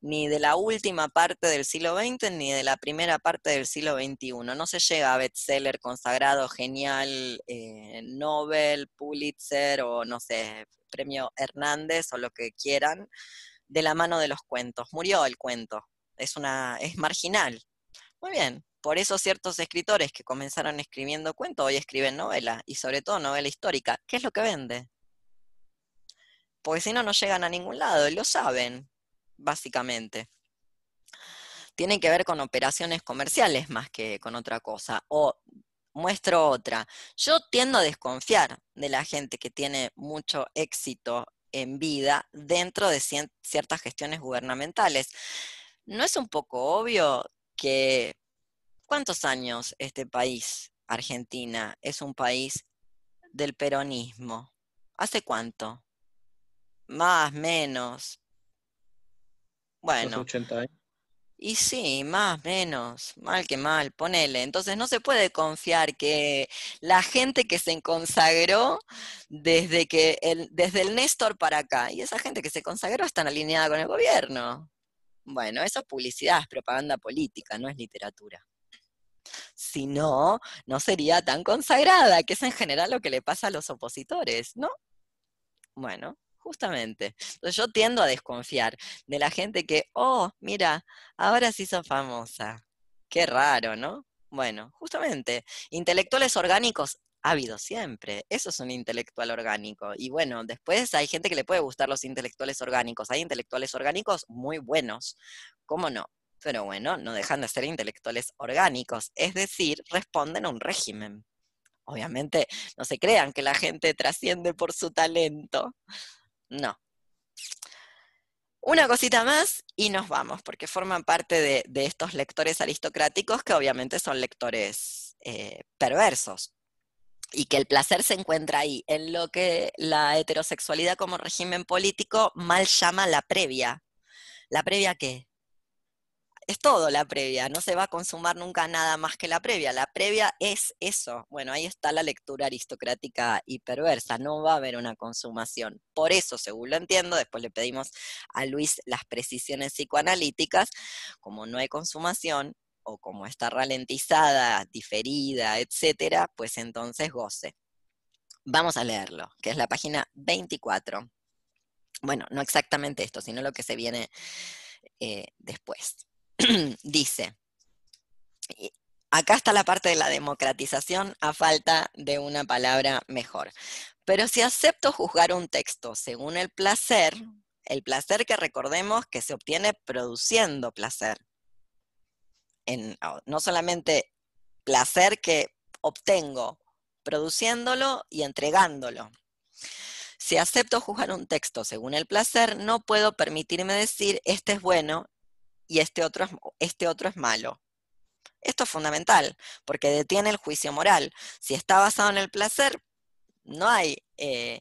ni de la última parte del siglo XX ni de la primera parte del siglo XXI. No se llega a bestseller consagrado, genial, eh, Nobel, Pulitzer o no sé, premio Hernández o lo que quieran, de la mano de los cuentos. Murió el cuento, es, una, es marginal. Muy bien, por eso ciertos escritores que comenzaron escribiendo cuentos hoy escriben novela, y sobre todo novela histórica. ¿Qué es lo que vende? Porque si no, no llegan a ningún lado, y lo saben, básicamente. Tienen que ver con operaciones comerciales más que con otra cosa. O muestro otra. Yo tiendo a desconfiar de la gente que tiene mucho éxito en vida dentro de ciertas gestiones gubernamentales. ¿No es un poco obvio que cuántos años este país, Argentina, es un país del peronismo? ¿Hace cuánto? Más, menos. Bueno, 80 años. y sí, más, menos, mal que mal, ponele. Entonces no se puede confiar que la gente que se consagró desde que el, desde el Néstor para acá, y esa gente que se consagró están alineada con el gobierno. Bueno, eso es publicidad, es propaganda política, no es literatura. Si no, no sería tan consagrada, que es en general lo que le pasa a los opositores, ¿no? Bueno, justamente. Entonces yo tiendo a desconfiar de la gente que, oh, mira, ahora se hizo famosa. Qué raro, ¿no? Bueno, justamente, intelectuales orgánicos ha habido siempre. Eso es un intelectual orgánico. Y bueno, después hay gente que le puede gustar los intelectuales orgánicos. Hay intelectuales orgánicos muy buenos. ¿Cómo no? Pero bueno, no dejan de ser intelectuales orgánicos. Es decir, responden a un régimen. Obviamente, no se crean que la gente trasciende por su talento. No. Una cosita más y nos vamos, porque forman parte de, estos lectores aristocráticos que obviamente son lectores eh, perversos. Y que el placer se encuentra ahí, en lo que la heterosexualidad como régimen político mal llama la previa. ¿La previa qué? Es todo la previa, no se va a consumar nunca nada más que la previa. La previa es eso. Bueno, ahí está la lectura aristocrática y perversa, no va a haber una consumación. Por eso, según lo entiendo, después le pedimos a Luis las precisiones psicoanalíticas, como no hay consumación o como está ralentizada, diferida, etcétera, pues entonces goce. Vamos a leerlo, que es la página 24. Bueno, no exactamente esto, sino lo que se viene eh, después. dice, acá está la parte de la democratización a falta de una palabra mejor. Pero si acepto juzgar un texto según el placer, el placer que recordemos que se obtiene produciendo placer, no solamente placer que obtengo produciéndolo y entregándolo. Si acepto juzgar un texto según el placer, no puedo permitirme decir este es bueno y este otro es, este otro es malo. Esto es fundamental, porque detiene el juicio moral. Si está basado en el placer, no hay, eh,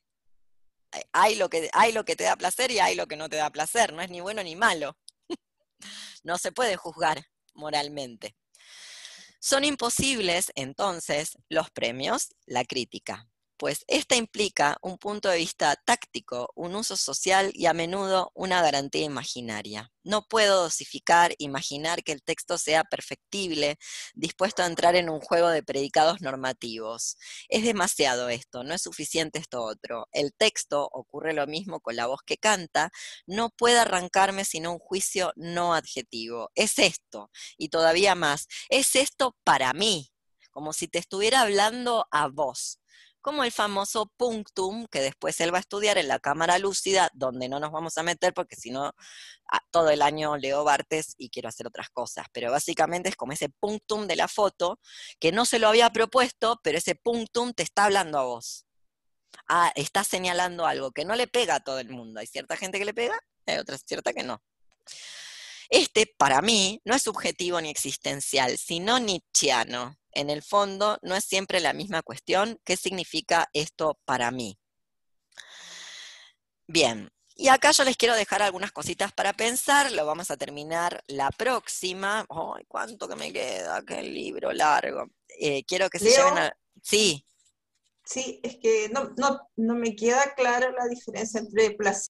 hay, lo que, hay lo que te da placer y hay lo que no te da placer, no es ni bueno ni malo. no se puede juzgar moralmente. Son imposibles, entonces, los premios, la crítica. Pues esta implica un punto de vista táctico, un uso social y a menudo una garantía imaginaria. No puedo dosificar, imaginar que el texto sea perfectible, dispuesto a entrar en un juego de predicados normativos. Es demasiado esto, no es suficiente esto otro. El texto, ocurre lo mismo con la voz que canta, no puede arrancarme sino un juicio no adjetivo. Es esto, y todavía más, es esto para mí, como si te estuviera hablando a vos, como el famoso punctum que después él va a estudiar en la cámara lúcida, donde no nos vamos a meter porque si no, todo el año leo Bartes y quiero hacer otras cosas, pero básicamente es como ese punctum de la foto, que no se lo había propuesto, pero ese punctum te está hablando a vos. Ah, está señalando algo que no le pega a todo el mundo. Hay cierta gente que le pega, hay otra cierta que no. Este, para mí, no es subjetivo ni existencial, sino nietzscheano en el fondo no es siempre la misma cuestión. ¿Qué significa esto para mí? Bien, y acá yo les quiero dejar algunas cositas para pensar, lo vamos a terminar la próxima. ¡Ay, cuánto que me queda! ¡Qué libro largo! Eh, quiero que se lleven a... Sí. Sí, es que no, no, no me queda claro la diferencia entre placer